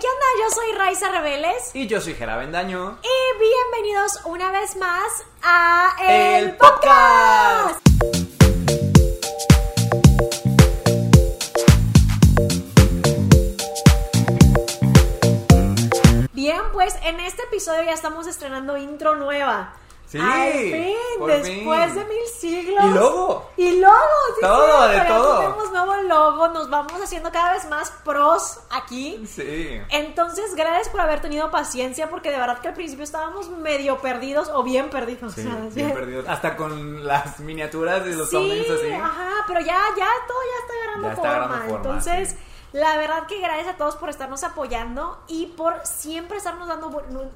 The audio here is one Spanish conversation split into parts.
¿qué onda? Yo soy Raiza Rebeles. Y yo soy Jera Bendaño. Y bienvenidos una vez más a El, El Podcast. Bien, pues en este episodio ya estamos estrenando intro nueva. Sí, Al fin, por después fin. de mil siglos. Y logo. Y logo, sí, Todo, sí, de todo. Tenemos nuevo logo, nos vamos haciendo cada vez más pros aquí. Sí. Entonces, gracias por haber tenido paciencia, porque de verdad que al principio estábamos medio perdidos o bien perdidos. Sí, bien perdido. Hasta con las miniaturas de los Sí, thumbnails así. ajá, pero ya, ya todo ya está agarrando Ya está forma. agarrando forma, Entonces, sí. la verdad que gracias a todos por estarnos apoyando y por siempre estarnos dando bu-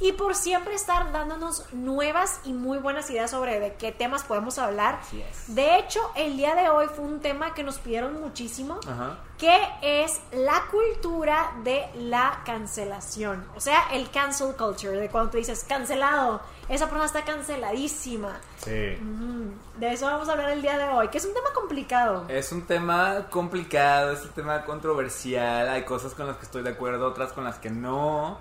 y por siempre estar dándonos nuevas y muy buenas ideas sobre de qué temas podemos hablar. Así es. De hecho, el día de hoy fue un tema que nos pidieron muchísimo, Ajá. que es la cultura de la cancelación. O sea, el cancel culture, de cuando tú dices cancelado, esa persona está canceladísima. Sí. Mm, De eso vamos a hablar el día de hoy, que es un tema complicado. Es un tema complicado, es un tema controversial. Hay cosas con las que estoy de acuerdo, otras con las que no.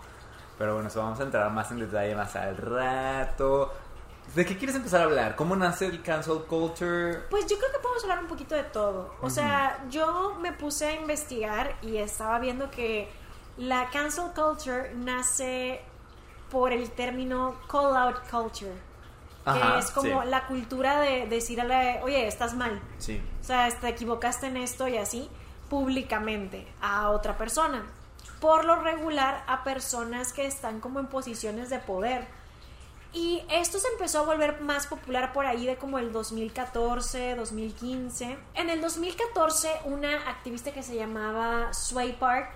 Pero bueno, eso vamos a entrar más en detalle más al rato. ¿De qué quieres empezar a hablar? ¿Cómo nace el cancel culture? Pues yo creo que podemos hablar un poquito de todo. O sea, yo me puse a investigar y estaba viendo que la cancel culture nace por el término call out culture. Que Ajá, es como sí. la cultura de decirle, oye, estás mal. Sí. O sea, te equivocaste en esto y así, públicamente, a otra persona. Por lo regular, a personas que están como en posiciones de poder. Y esto se empezó a volver más popular por ahí de como el 2014, 2015. En el 2014, una activista que se llamaba Sway Park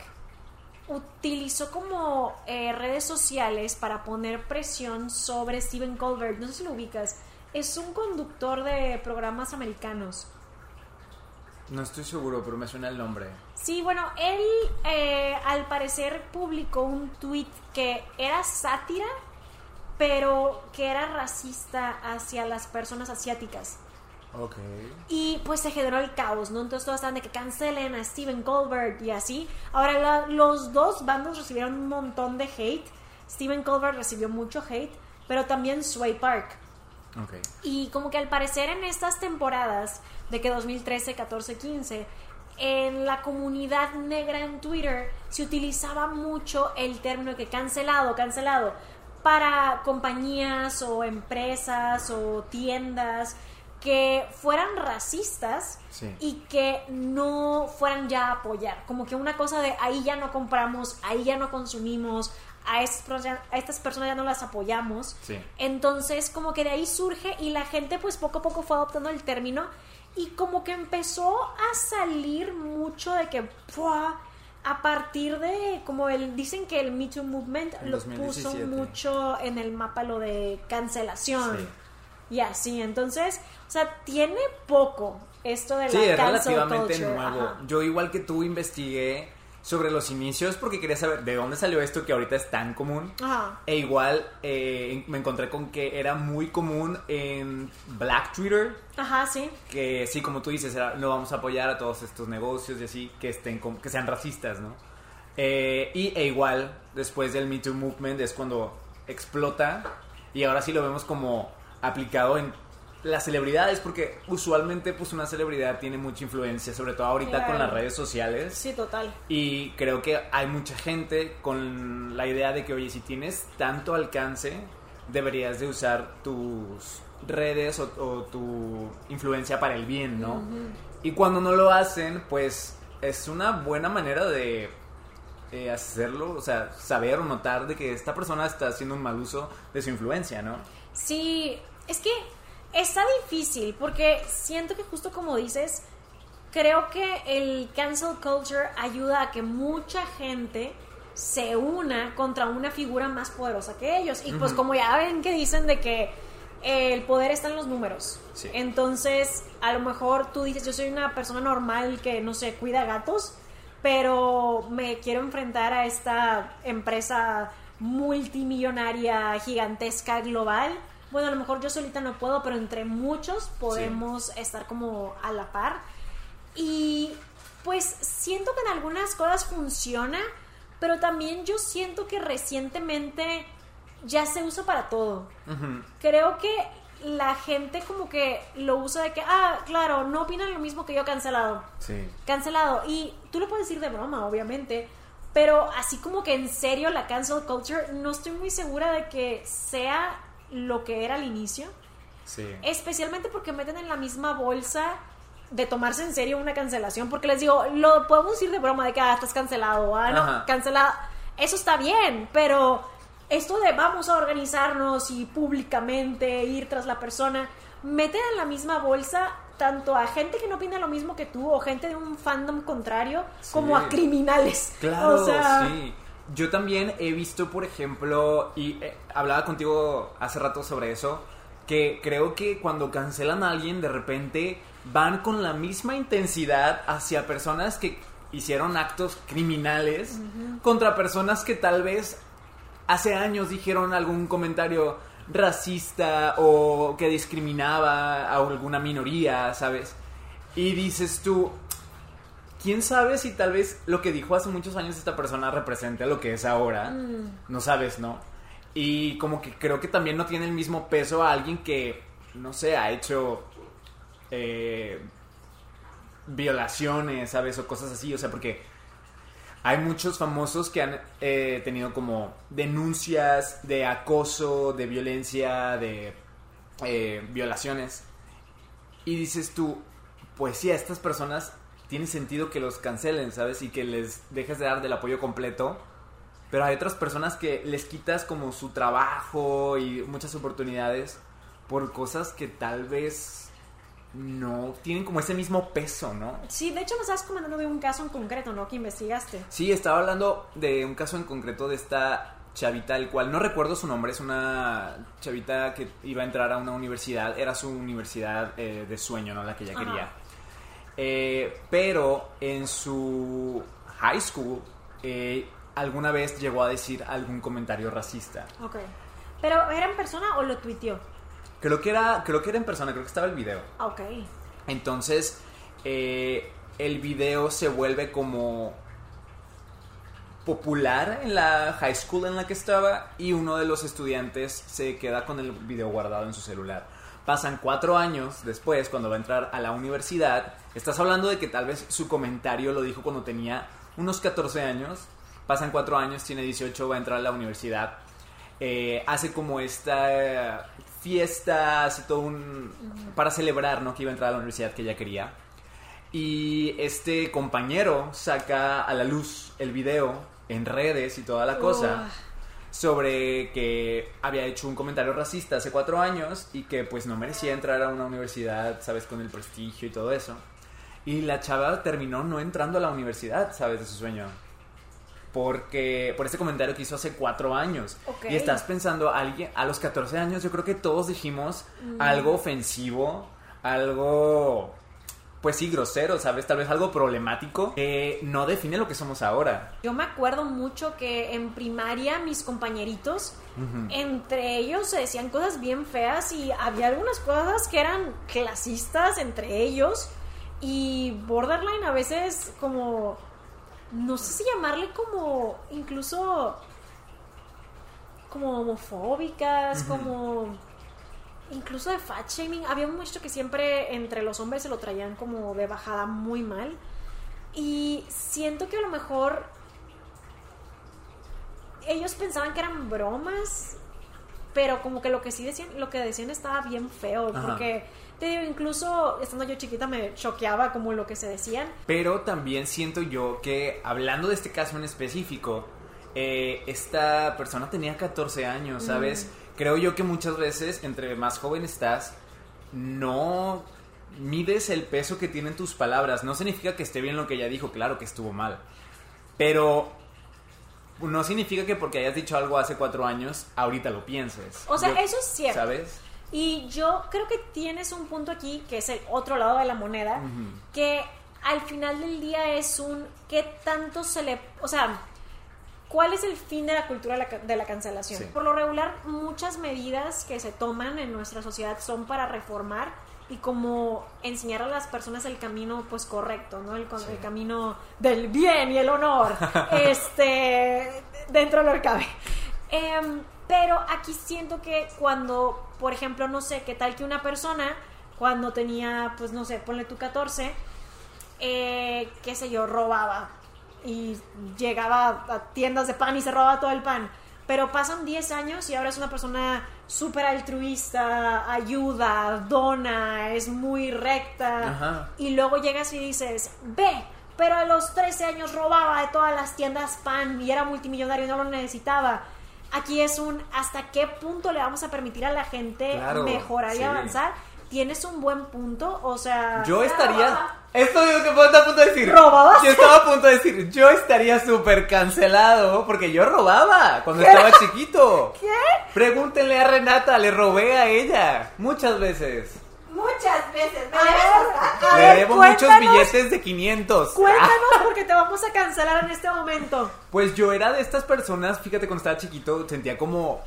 utilizó como eh, redes sociales para poner presión sobre Stephen Colbert. No sé si lo ubicas. Es un conductor de programas americanos. No estoy seguro, pero me suena el nombre. Sí, bueno, él eh, al parecer publicó un tweet que era sátira, pero que era racista hacia las personas asiáticas. Ok. Y pues se generó el caos, ¿no? Entonces todos estaban de que cancelen a Steven Colbert y así. Ahora la- los dos bandos recibieron un montón de hate. Steven Colbert recibió mucho hate, pero también Sway Park. Ok. Y como que al parecer en estas temporadas de que 2013, 14, 15, en la comunidad negra en Twitter se utilizaba mucho el término que cancelado, cancelado, para compañías o empresas o tiendas que fueran racistas Sí. y que no fueran ya a apoyar. Como que una cosa de ahí ya no compramos, ahí ya no consumimos, a estas, personas- a estas personas ya no las apoyamos. Sí. Entonces, como que de ahí surge y la gente pues poco a poco fue adoptando el término y como que empezó a salir mucho de que ¡fua! a partir de como el dicen que el Me Too movement En lo 2017. puso mucho en el mapa lo de cancelación. Sí. Y así, entonces, o sea, tiene poco esto de la Sí, es cancel relativamente culture. nuevo. Ajá. Yo igual que tú investigué sobre los inicios porque quería saber de dónde salió esto que ahorita es tan común. Ajá. E igual eh, me encontré con que era muy común en Black Twitter, Ajá, sí. que sí, como tú dices, era, no vamos a apoyar a todos estos negocios y así, que, estén com- que sean racistas, ¿no? Eh, y e igual, después del Me Too Movement es cuando explota y ahora sí lo vemos como aplicado en las celebridades, porque usualmente pues una celebridad tiene mucha influencia, sobre todo ahorita con las redes sociales. Sí, total. Y creo que hay mucha gente con la idea de que, oye, si tienes tanto alcance, deberías de usar tus redes o, o tu influencia para el bien, ¿no? Y cuando no lo hacen, pues es una buena manera de eh, hacerlo, o sea, saber o notar de que esta persona está haciendo un mal uso de su influencia, ¿no? Sí, es que está difícil porque siento que justo como dices, creo que el cancel culture ayuda a que mucha gente se una contra una figura más poderosa que ellos. Y pues como ya ven que dicen de que el poder está en los números. Sí. Entonces, a lo mejor tú dices, yo soy una persona normal que, no sé, cuida gatos, pero me quiero enfrentar a esta empresa multimillonaria, gigantesca, global. Bueno, a lo mejor yo solita no puedo, pero entre muchos podemos estar como a la par. Y pues siento que en algunas cosas funciona, pero también yo siento que recientemente ya se usa para todo. Creo que la gente como que lo usa de que, ah, claro, no opinan lo mismo que yo, cancelado. Sí. Cancelado. Y tú lo puedes decir de broma, obviamente. Pero así como que en serio la cancel culture, no estoy muy segura de que sea lo que era al inicio. Sí. Especialmente porque meten en la misma bolsa de tomarse en serio una cancelación. Porque les digo, lo podemos decir de broma de que ah, estás cancelado, ah, no, Ajá. cancelado. Eso está bien, pero esto de vamos a organizarnos y públicamente ir tras la persona, meten en la misma bolsa tanto a gente que no opina lo mismo que tú o gente de un fandom contrario Sí. como a criminales. Claro, o sea, sí. Yo también he visto, por ejemplo, y eh, hablaba contigo hace rato sobre eso, que creo que cuando cancelan a alguien, de repente van con la misma intensidad hacia personas que hicieron actos criminales contra personas que tal vez hace años dijeron algún comentario racista o que discriminaba a alguna minoría, ¿sabes? Y dices tú, ¿quién sabe si tal vez lo que dijo hace muchos años esta persona representa lo que es ahora? Mm. No sabes, ¿no? Y como que creo que también no tiene el mismo peso a alguien que, no sé, ha hecho eh, violaciones, ¿sabes? O cosas así, o sea, porque hay muchos famosos que han eh, tenido como denuncias de acoso, de violencia, de eh, violaciones. Y dices tú, pues sí, a estas personas tiene sentido que los cancelen, ¿sabes? Y que les dejes de dar del apoyo completo. Pero hay otras personas que les quitas como su trabajo y muchas oportunidades por cosas que tal vez no tienen como ese mismo peso, ¿no? Sí, de hecho me estabas comentando de un caso en concreto, ¿no? Que investigaste. Sí, estaba hablando de un caso en concreto de esta chavita, el cual no recuerdo su nombre, es una chavita que iba a entrar a una universidad, era su universidad eh, de sueño, ¿no? La que ella Ajá. quería. Eh, pero en su high school, eh, alguna vez llegó a decir algún comentario racista. Ok. ¿Pero era en persona o lo tuiteó? Creo que era, creo que era en persona, creo que estaba el video. Ah, Ok. Entonces, eh, el video se vuelve como popular en la high school en la que estaba y uno de los estudiantes se queda con el video guardado en su celular. Pasan cuatro años después, cuando va a entrar a la universidad, estás hablando de que tal vez su comentario lo dijo cuando tenía unos 14 años, pasan cuatro años, tiene 18, va a entrar a la universidad, eh, hace como esta fiesta, hace todo un... para celebrar, ¿no? Que iba a entrar a la universidad que ella quería. Y este compañero saca a la luz el video en redes y toda la cosa sobre que había hecho un comentario racista hace cuatro años y que pues no merecía entrar a una universidad, ¿sabes? Con el prestigio y todo eso. Y la chava terminó no entrando a la universidad, ¿sabes? De su sueño. Porque, por ese comentario que hizo hace cuatro años. Y estás pensando, alguien, a los 14 años, yo creo que todos dijimos algo ofensivo, algo, pues sí, grosero, ¿sabes? Tal vez algo problemático que no define lo que somos ahora. Yo me acuerdo mucho que en primaria mis compañeritos, entre ellos se decían cosas bien feas y había algunas cosas que eran clasistas entre ellos y borderline a veces como, no sé si llamarle como incluso como homofóbicas, como incluso de fat shaming. Había un muchacho que siempre entre los hombres se lo traían como de bajada muy mal. Y siento que a lo mejor ellos pensaban que eran bromas, pero como que lo que sí decían, lo que decían estaba bien feo, Ajá. porque te digo, incluso estando yo chiquita me choqueaba como lo que se decían. Pero también siento yo que, hablando de este caso en específico, eh, esta persona tenía 14 años, ¿sabes? Creo yo que muchas veces, entre más joven estás, no mides el peso que tienen tus palabras. No significa que esté bien lo que ella dijo, claro que estuvo mal. Pero no significa que porque hayas dicho algo hace cuatro años, ahorita lo pienses. O sea, Yo- eso es cierto. ¿Sabes? Y yo creo que tienes un punto aquí, que es el otro lado de la moneda, que al final del día es un qué tanto se le... O sea, ¿cuál es el fin de la cultura de la, cancelación? Sí. Por lo regular, muchas medidas que se toman en nuestra sociedad son para reformar y como enseñar a las personas el camino pues correcto, ¿no? El, el camino del bien y el honor, este, dentro de lo que cabe. Em, pero aquí siento que cuando, por ejemplo, no sé, qué tal que una persona cuando tenía, pues no sé, ponle tú 14, eh, qué sé yo, robaba y llegaba a tiendas de pan y se robaba todo el pan. Pero pasan 10 años y ahora es una persona súper altruista, ayuda, dona, es muy recta. Y luego llegas y dices, ve, pero a los 13 años robaba de todas las tiendas pan y era multimillonario y no lo necesitaba. Aquí es un hasta qué punto le vamos a permitir a la gente mejorar y avanzar. Tienes un buen punto, o sea... Yo estaría... Esto digo que puedo estar a punto de decir. ¿Robabas? Yo estaba a punto de decir, yo estaría súper cancelado porque yo robaba cuando estaba chiquito. ¿Qué? Pregúntenle a Renata, le robé a ella muchas veces. Muchas veces. ¿Me Le debo muchos billetes de 500. Cuéntanos porque te vamos a cancelar en este momento. Pues yo era de estas personas, fíjate, cuando estaba chiquito sentía como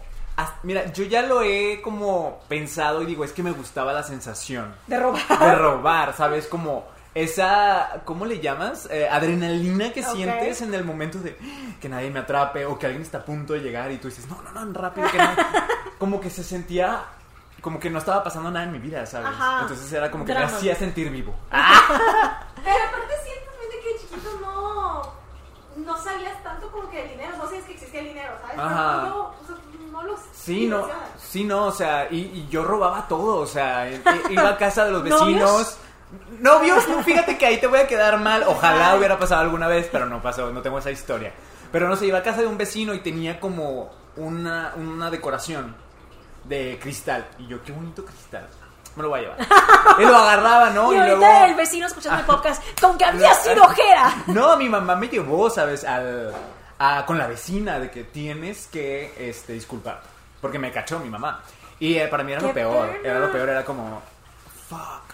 Mira, yo ya lo he como pensado y digo, es que me gustaba la sensación. De robar. De robar, ¿sabes? Como esa, ¿cómo le llamas? Eh, adrenalina que sientes en el momento de que nadie me atrape o que alguien está a punto de llegar y tú dices, no, no, no, rápido, que no. como que se sentía, como que no estaba pasando nada en mi vida, ¿sabes? Entonces era como que me hacía sentir vivo. Pero aparte siento que chiquito no, no sabías tanto como que el dinero, no sabías que existía el dinero, ¿sabes? Ajá. No, no los Sí, no, sí, no, o sea, y, yo robaba todo, o sea, iba a casa de los vecinos. Novios, no, fíjate que ahí te voy a quedar mal. Ojalá hubiera pasado alguna vez, pero no pasó, no tengo esa historia. Pero no sé, iba a casa de un vecino y tenía como una, una decoración de cristal. Y yo, qué bonito cristal. Me lo voy a llevar. Y lo agarraba, ¿no? Y, luego... el vecino escuchando el podcast con que había sido ojera. No, mi mamá me llevó, ¿sabes? Al, con la vecina de que tienes que este, disculpar. Porque me cachó mi mamá. Y eh, para mí era lo peor. Era lo peor, era como, fuck.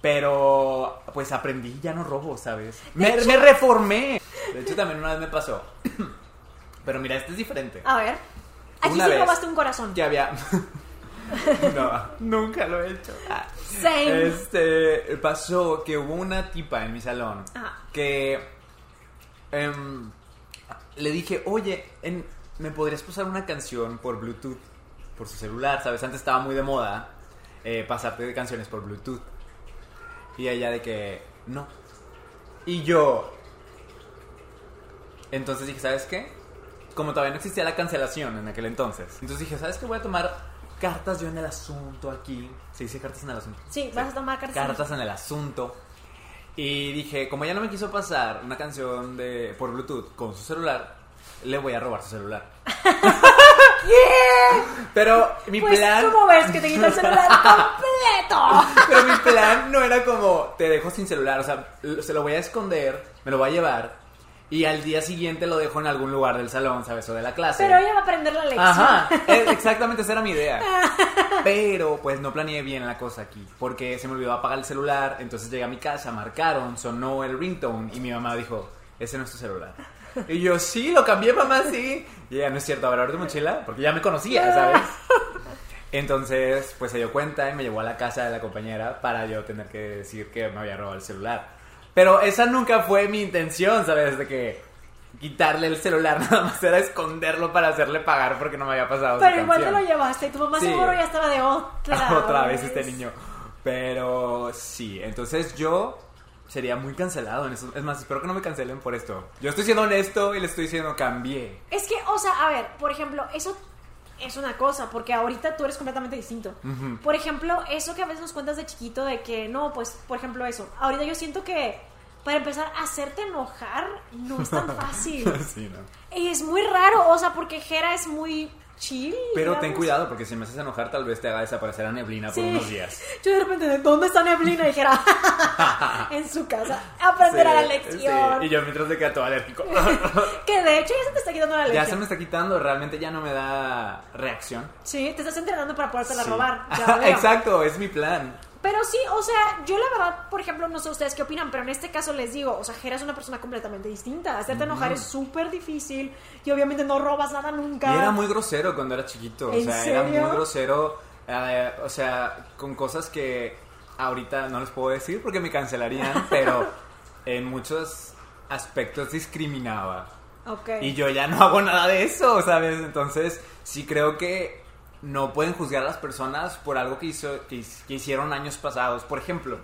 Pero pues aprendí, ya no robo, ¿sabes? Me, reformé. De hecho, también una vez me pasó. Pero mira, este es diferente. A ver. Aquí sí robaste un corazón. Que había. no, nunca lo he hecho. Same. Este, pasó que hubo una tipa en mi salón que em, le dije, oye, ¿me podrías pasar una canción por Bluetooth? Por su celular, ¿sabes? Antes estaba muy de moda eh, pasarte de canciones por Bluetooth. Y ella de que, no. Y yo... Entonces dije, ¿sabes qué? Como todavía no existía la cancelación en aquel entonces. Entonces dije, ¿sabes qué? Voy a tomar cartas yo en el asunto aquí. ¿Se dice cartas en el asunto? Sí, vas a tomar cartas. Cartas en el asunto. Y dije, como ella no me quiso pasar una canción de por Bluetooth con su celular, le voy a robar su celular. Pero mi pues, plan. ¿Cómo ves que te quita el celular completo? Pero mi plan no era como te dejo sin celular, o sea, se lo voy a esconder, me lo voy a llevar. Y al día siguiente lo dejo en algún lugar del salón, ¿sabes? O de la clase. Pero ella va a aprender la lección. Ajá, exactamente esa era mi idea. Pero pues no planeé bien la cosa aquí. Porque se me olvidó apagar el celular. Entonces llegué a mi casa, marcaron, sonó el ringtone. Y mi mamá dijo: Ese no es tu celular. Y yo, sí, lo cambié, mamá, sí. Y ella, no es cierto, ahora de mochila, porque ya me conocía, ¿sabes? Entonces, pues se dio cuenta y me llevó a la casa de la compañera para yo tener que decir que me había robado el celular. Pero esa nunca fue mi intención, ¿sabes? De que quitarle el celular nada más era esconderlo para hacerle pagar porque no me había pasado Pero igual te lo llevaste y tu mamá seguro ya estaba de otra. otra vez este niño. Pero sí, entonces yo sería muy cancelado en eso. Es más, espero que no me cancelen por esto. Yo estoy siendo honesto y le estoy diciendo cambié. Es que, o sea, a ver, por ejemplo, eso es una cosa, porque ahorita tú eres completamente distinto. Por ejemplo, eso que a veces nos cuentas de chiquito de que no, pues, por ejemplo, eso. Ahorita yo siento que para empezar a hacerte enojar no es tan fácil. sí, no. Y es muy raro, o sea, porque Jera es muy chill. Pero ten cuidado porque si me haces enojar tal vez te haga desaparecer a Neblina por unos días. Yo de repente, ¿de dónde está Neblina? Y dijera, en su casa, aprenderá la lección. Y yo mientras te queda todo alérgico. que de hecho ya se te está quitando la lección. Ya se me está quitando, realmente ya no me da reacción. Sí, te estás entrenando para podértela robar. Exacto, es mi plan. Pero sí, o sea, yo la verdad, por ejemplo, no sé ustedes qué opinan, pero en este caso les digo, o sea, Jera es una persona completamente distinta. Hacerte enojar es súper difícil y obviamente no robas nada nunca. Y era muy grosero cuando era chiquito, o sea, era muy grosero, eh, o sea, con cosas que ahorita no les puedo decir porque me cancelarían, pero en muchos aspectos discriminaba. Okay. Y yo ya no hago nada de eso, ¿sabes? Entonces, sí creo que no pueden juzgar a las personas por algo que, hizo, que, hicieron años pasados. Por ejemplo,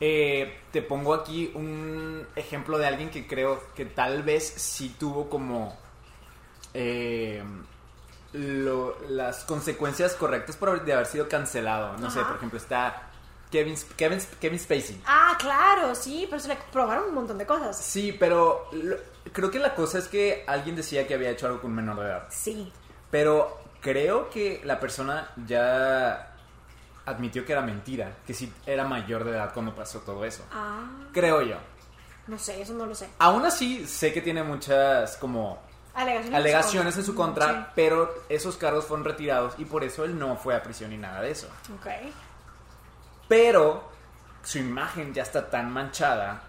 eh, te pongo aquí un ejemplo de alguien que creo que tal vez sí tuvo como eh, las consecuencias correctas por de haber sido cancelado. No sé, por ejemplo, está Kevin, Kevin, Kevin Spacey. Ah, claro, sí, pero se le probaron un montón de cosas. Sí, pero creo que la cosa es que alguien decía que había hecho algo con menor de edad. Sí. Pero creo que la persona ya admitió que era mentira, que sí era mayor de edad cuando pasó todo eso. Ah. Creo yo. No sé, eso no lo sé. Aún así, sé que tiene muchas como alegaciones, en su contra, pero esos cargos fueron retirados y por eso él no fue a prisión ni nada de eso. Ok. Pero su imagen ya está tan manchada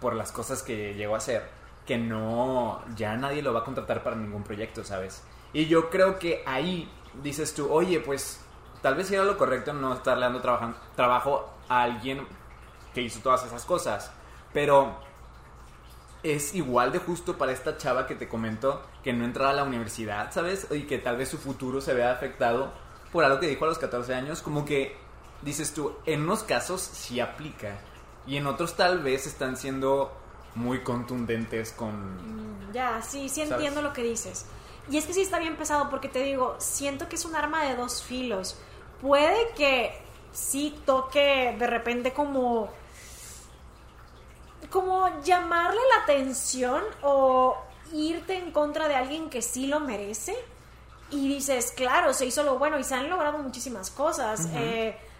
por las cosas que llegó a hacer que no, ya nadie lo va a contratar para ningún proyecto, ¿sabes? Y yo creo que ahí dices tú, oye, pues tal vez era lo correcto no estarle dando trabajo a alguien que hizo todas esas cosas, pero es igual de justo para esta chava que te comento que no entrara a la universidad, ¿sabes? Y que tal vez su futuro se vea afectado por algo que dijo a los 14 años, como que dices tú, en unos casos sí aplica y en otros tal vez están siendo muy contundentes con... Mm, ya, sí, sí entiendo lo que dices. Y es que sí está bien pesado porque te digo, siento que es un arma de dos filos. Puede que sí toque de repente como... como llamarle la atención o irte en contra de alguien que sí lo merece. Y dices, claro, se hizo lo bueno y se han logrado muchísimas cosas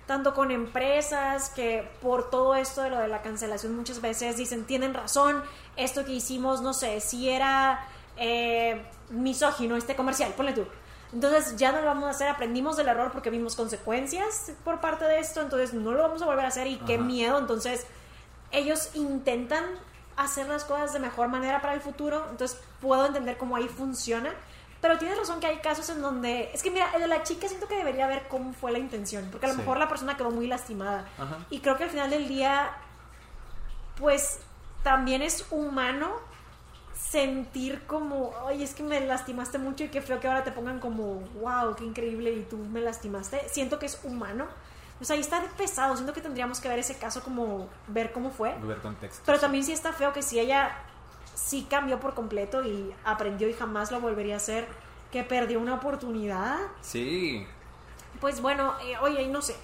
tanto con empresas que por todo esto de lo de la cancelación muchas veces dicen, tienen razón, esto que hicimos, no sé, si era eh, misógino este comercial, ponle tú. Entonces ya no lo vamos a hacer, aprendimos del error porque vimos consecuencias por parte de esto, entonces no lo vamos a volver a hacer y qué miedo, entonces ellos intentan hacer las cosas de mejor manera para el futuro, entonces puedo entender cómo ahí funciona, pero tienes razón que hay casos en donde. Es que mira, el de la chica siento que debería ver cómo fue la intención. Porque a lo mejor la persona quedó muy lastimada. Y creo que al final del día, pues también es humano sentir como, ay, es que me lastimaste mucho y qué feo que ahora te pongan como, wow, qué increíble y tú me lastimaste. Siento que es humano. O sea, ahí está pesado. Siento que tendríamos que ver ese caso como ver cómo fue. Ver contexto. Pero también sí está feo que si ella sí cambió por completo y aprendió y jamás lo volvería a hacer, que perdió una oportunidad. Sí. Pues bueno, eh, oye, no sé.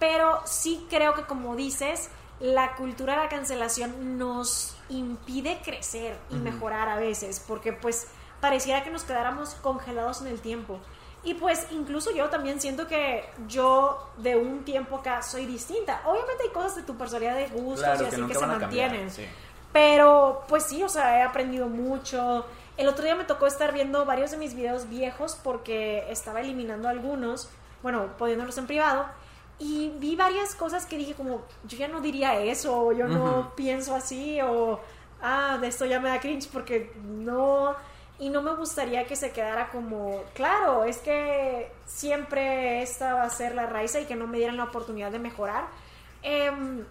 Pero sí creo que como dices, la cultura de la cancelación nos impide crecer y mejorar a veces, porque pues pareciera que nos quedáramos congelados en el tiempo. Y pues incluso yo también siento que yo de un tiempo acá soy distinta. Obviamente hay cosas de tu personalidad de gustos y así que, se mantienen. sí. Pero pues sí, o sea, he aprendido mucho. El otro día me tocó estar viendo varios de mis videos viejos porque estaba eliminando algunos, bueno, poniéndolos en privado. Y vi varias cosas que dije como, yo ya no diría eso, yo no pienso así, o, ah, de esto ya me da cringe porque no, y no me gustaría que se quedara como, claro, es que siempre esta va a ser la raíz y que no me dieran la oportunidad de mejorar. Em,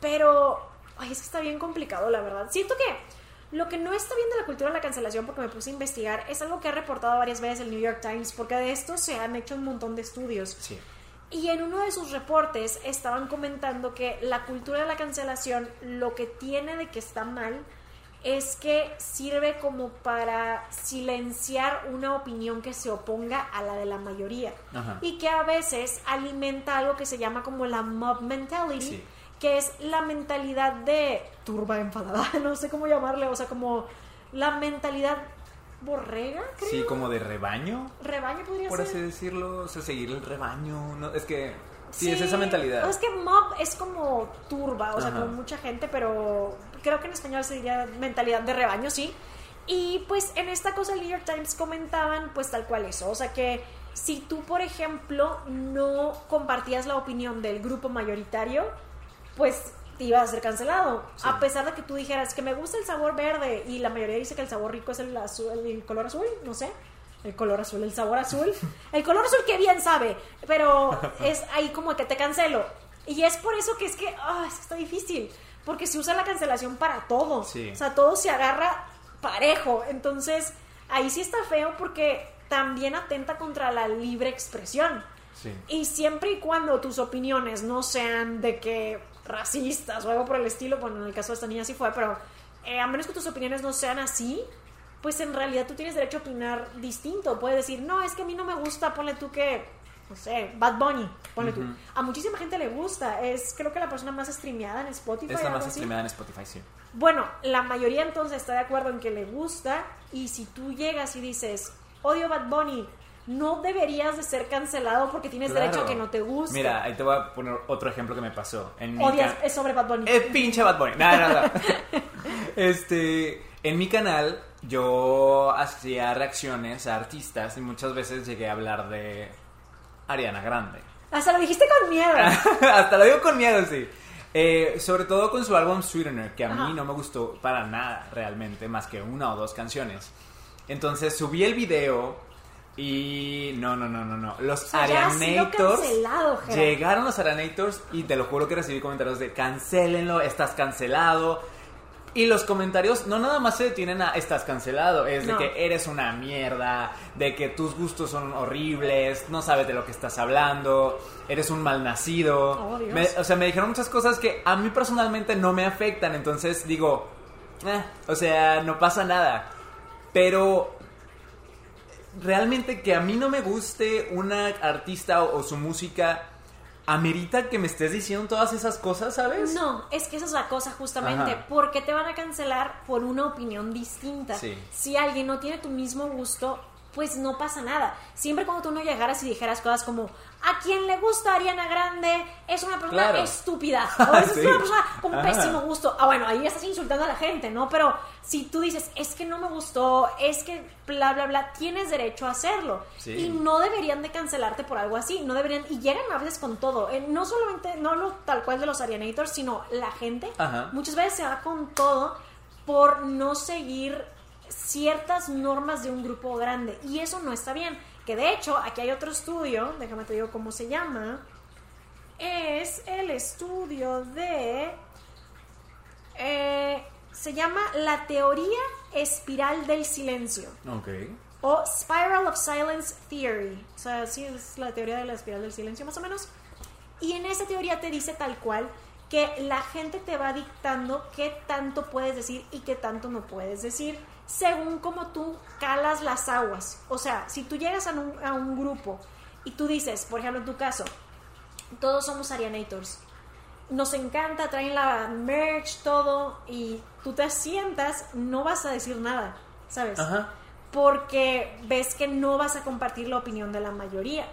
pero Ay, es que está bien complicado, la verdad. Siento que lo que no está bien de la cultura de la cancelación, porque me puse a investigar, es algo que ha reportado varias veces el New York Times, porque de esto se han hecho un montón de estudios. Sí. Y en uno de sus reportes estaban comentando que la cultura de la cancelación lo que tiene de que está mal es que sirve como para silenciar una opinión que se oponga a la de la mayoría. Y que a veces alimenta algo que se llama como la mob mentality. Sí que es la mentalidad de turba enfadada, no sé cómo llamarle, o sea, como la mentalidad borrega, creo. Sí, como de rebaño. Rebaño podría ser. Por así decirlo, o sea, seguir el rebaño, no, es que sí, es esa mentalidad. Es que mob es como turba, o sea, como mucha gente, pero creo que en español se diría mentalidad de rebaño, sí. Y pues en esta cosa el New York Times comentaban pues tal cual eso, o sea que si tú, por ejemplo, no compartías la opinión del grupo mayoritario, pues te iba a ser cancelado. A pesar de que tú dijeras que me gusta el sabor verde y la mayoría dice que el sabor rico es el, azul, el color azul, no sé. El color azul, el sabor azul. El color azul que bien sabe, pero es ahí como que te cancelo. Y es por eso que es que ah, está difícil, porque se usa la cancelación para todo. Sí. O sea, todo se agarra parejo. Entonces, ahí sí está feo porque también atenta contra la libre expresión. Sí. Y siempre y cuando tus opiniones no sean de que racistas o algo por el estilo, bueno, en el caso de esta niña sí fue, pero eh, a menos que tus opiniones no sean así, pues en realidad tú tienes derecho a opinar distinto. Puedes decir, no, es que a mí no me gusta, ponle tú que, no sé, Bad Bunny, ponle tú. A muchísima gente le gusta, es creo que la persona más streameada en Spotify. Es la más streameada en Spotify, sí. Bueno, la mayoría entonces está de acuerdo en que le gusta y si tú llegas y dices, odio Bad Bunny, no deberías de ser cancelado porque tienes Claro. derecho a que no te guste. Mira, ahí te voy a poner otro ejemplo que me pasó. En Odias, es sobre Bad Bunny. Es pinche Bad Bunny. No, no, no. Este, en mi canal yo hacía reacciones a artistas y muchas veces llegué a hablar de Ariana Grande. Hasta lo dijiste con miedo. Hasta lo digo con miedo, sí. Eh, sobre todo con su álbum Sweetener, que a Ajá. mí no me gustó para nada realmente, más que una o dos canciones. Entonces subí el video y no, no, no, no, no. Los O sea, Arianators llegaron los Arianators y te lo juro que recibí comentarios de cancelenlo, estás cancelado. Y los comentarios no nada más se detienen a estás cancelado, es de que eres una mierda, de que tus gustos son horribles, no sabes de lo que estás hablando, eres un malnacido. Oh. Me- o sea, me dijeron muchas cosas que a mí personalmente no me afectan, entonces digo, "Eh", o sea, no pasa nada. Pero realmente que a mí no me guste una artista o, o su música, amerita que me estés diciendo todas esas cosas, ¿sabes? No, es que esa es la cosa justamente. Ajá. ¿Por qué te van a cancelar por una opinión distinta? Sí. Si alguien no tiene tu mismo gusto, pues no pasa nada. Siempre cuando tú no llegaras y dijeras cosas como a quien le gusta Ariana Grande es una persona Claro. estúpida o es Sí. una persona con Ajá. pésimo gusto. Ah, bueno, ahí estás insultando a la gente, ¿no? Pero si tú dices, es que no me gustó, es que bla, bla, bla, tienes derecho a hacerlo. Sí. Y no deberían de cancelarte por algo así, no deberían, y llegan a veces con todo, Eh, no solamente, no lo tal cual de los Arianators, sino la gente, Ajá. muchas veces se va con todo por no seguir ciertas normas de un grupo grande, y eso no está bien, que de hecho, aquí hay otro estudio, déjame te digo cómo se llama, es el estudio de... eh, se llama la teoría espiral del silencio. O Spiral of Silence Theory. O sea, sí es la teoría de la espiral del silencio más o menos. Y en esa teoría te dice tal cual que la gente te va dictando qué tanto puedes decir y qué tanto no puedes decir según como tú calas las aguas. O sea, si tú llegas a un, a un grupo y tú dices, por ejemplo en tu caso, todos somos Arianators. Nos encanta, traen la merch, todo, y tú te sientas, no vas a decir nada, ¿sabes? Ajá. porque ves que no vas a compartir la opinión de la mayoría.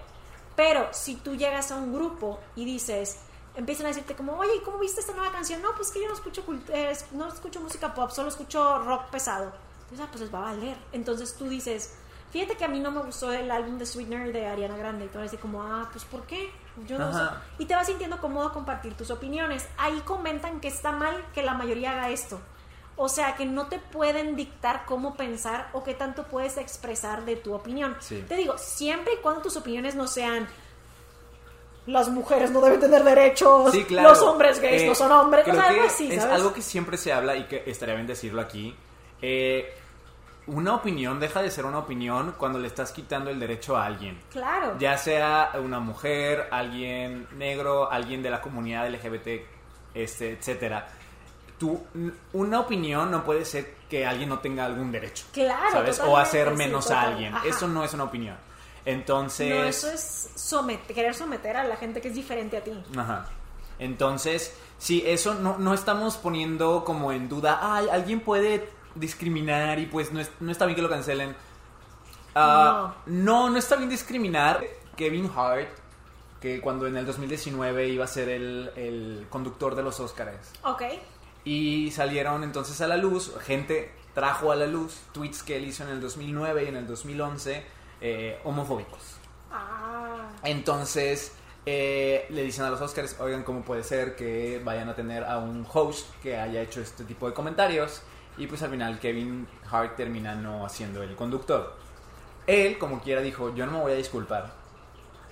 Pero si tú llegas a un grupo y dices, empiezan a decirte como, oye, ¿cómo viste esta nueva canción? No, pues que yo no escucho, eh, no escucho música pop, solo escucho rock pesado. Entonces, ah, pues les va a valer. Entonces tú dices, fíjate que a mí no me gustó el álbum de Sweetener de Ariana Grande. Y tú vas a como, ah, pues ¿por qué? Yo no sé. Y te vas sintiendo cómodo a compartir tus opiniones. Ahí comentan que está mal que la mayoría haga esto. O sea, que no te pueden dictar cómo pensar o qué tanto puedes expresar de tu opinión. Sí. Te digo, siempre y cuando tus opiniones no sean las mujeres no deben tener derechos, Sí, claro. los hombres gays Eh, no son hombres, o sea, algo que así, Es ¿sabes? algo que siempre se habla y que estaría bien decirlo aquí. Eh, una opinión deja de ser una opinión cuando le estás quitando el derecho a alguien. Claro. Ya sea una mujer, alguien negro, alguien de la comunidad LGBT, este, etcétera. Tu, una opinión no puede ser que alguien no tenga algún derecho. Claro, ¿Sabes? O hacer sí, menos a alguien. Ajá. Eso no es una opinión. Entonces. No, eso es querer someter a la gente que es diferente a ti. Ajá. Entonces, sí, eso no, no estamos poniendo como en duda, ay, alguien puede discriminar y pues no, es- no está bien que lo cancelen. Ah, no. no, está bien discriminar. Kevin Hart, que cuando en el 2019 iba a ser el, el conductor de los Oscars. Ok. Y salieron entonces a la luz, gente trajo a la luz tweets que él hizo en el 2009 y en el 2011 eh, homofóbicos. Ah. Entonces eh, le dicen a los Oscars, oigan, ¿cómo puede ser que vayan a tener a un host que haya hecho este tipo de comentarios? Y pues al final Kevin Hart termina no haciendo el conductor. Él, como quiera, dijo, yo no me voy a disculpar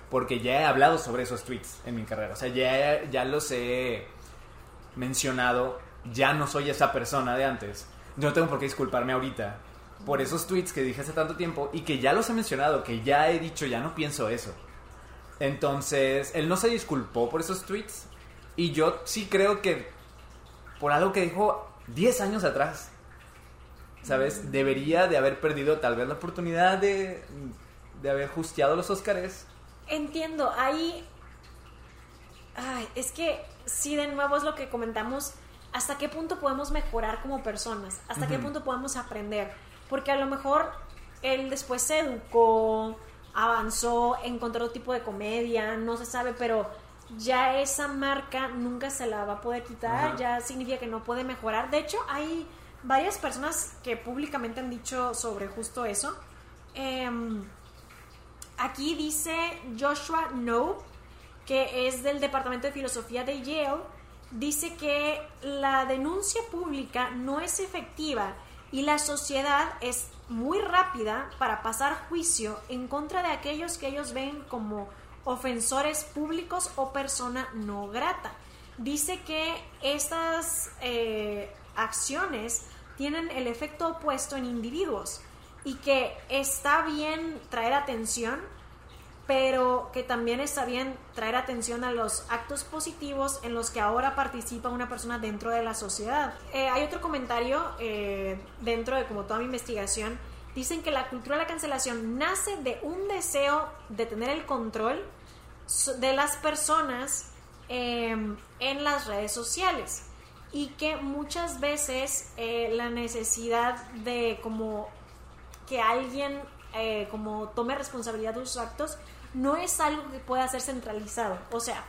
porque ya he hablado sobre esos tweets en mi carrera. O sea, ya, ya los he mencionado. Ya no soy esa persona de antes. Yo no tengo por qué disculparme ahorita por esos tweets que dije hace tanto tiempo y que ya los he mencionado, que ya he dicho, ya no pienso eso. Entonces, él no se disculpó por esos tweets y yo sí creo que por algo que dijo 10 años atrás, ¿sabes? Debería de haber perdido tal vez la oportunidad de, de haber justiado los Óscares. Entiendo, ahí... Ay, es que sí, de nuevo es lo que comentamos, hasta qué punto podemos mejorar como personas, hasta qué punto podemos aprender, porque a lo mejor él después se educó, avanzó, encontró otro tipo de comedia, no se sabe, pero ya esa marca nunca se la va a poder quitar, ya significa que no puede mejorar. De hecho, hay varias personas que públicamente han dicho sobre justo eso. Em, aquí dice Joshua No, que es del Departamento de Filosofía de Yale, dice que la denuncia pública no es efectiva y la sociedad es muy rápida para pasar juicio en contra de aquellos que ellos ven como ofensores públicos o persona no grata. Dice que estas eh, acciones tienen el efecto opuesto en individuos y que está bien traer atención, pero que también está bien traer atención a los actos positivos en los que ahora participa una persona dentro de la sociedad. Eh, hay otro comentario eh, dentro de como toda mi investigación. Dicen que la cultura de la cancelación nace de un deseo de tener el control de las personas em, en las redes sociales y que muchas veces eh, la necesidad de como que alguien como tome responsabilidad de sus actos no es algo que pueda ser centralizado. O sea,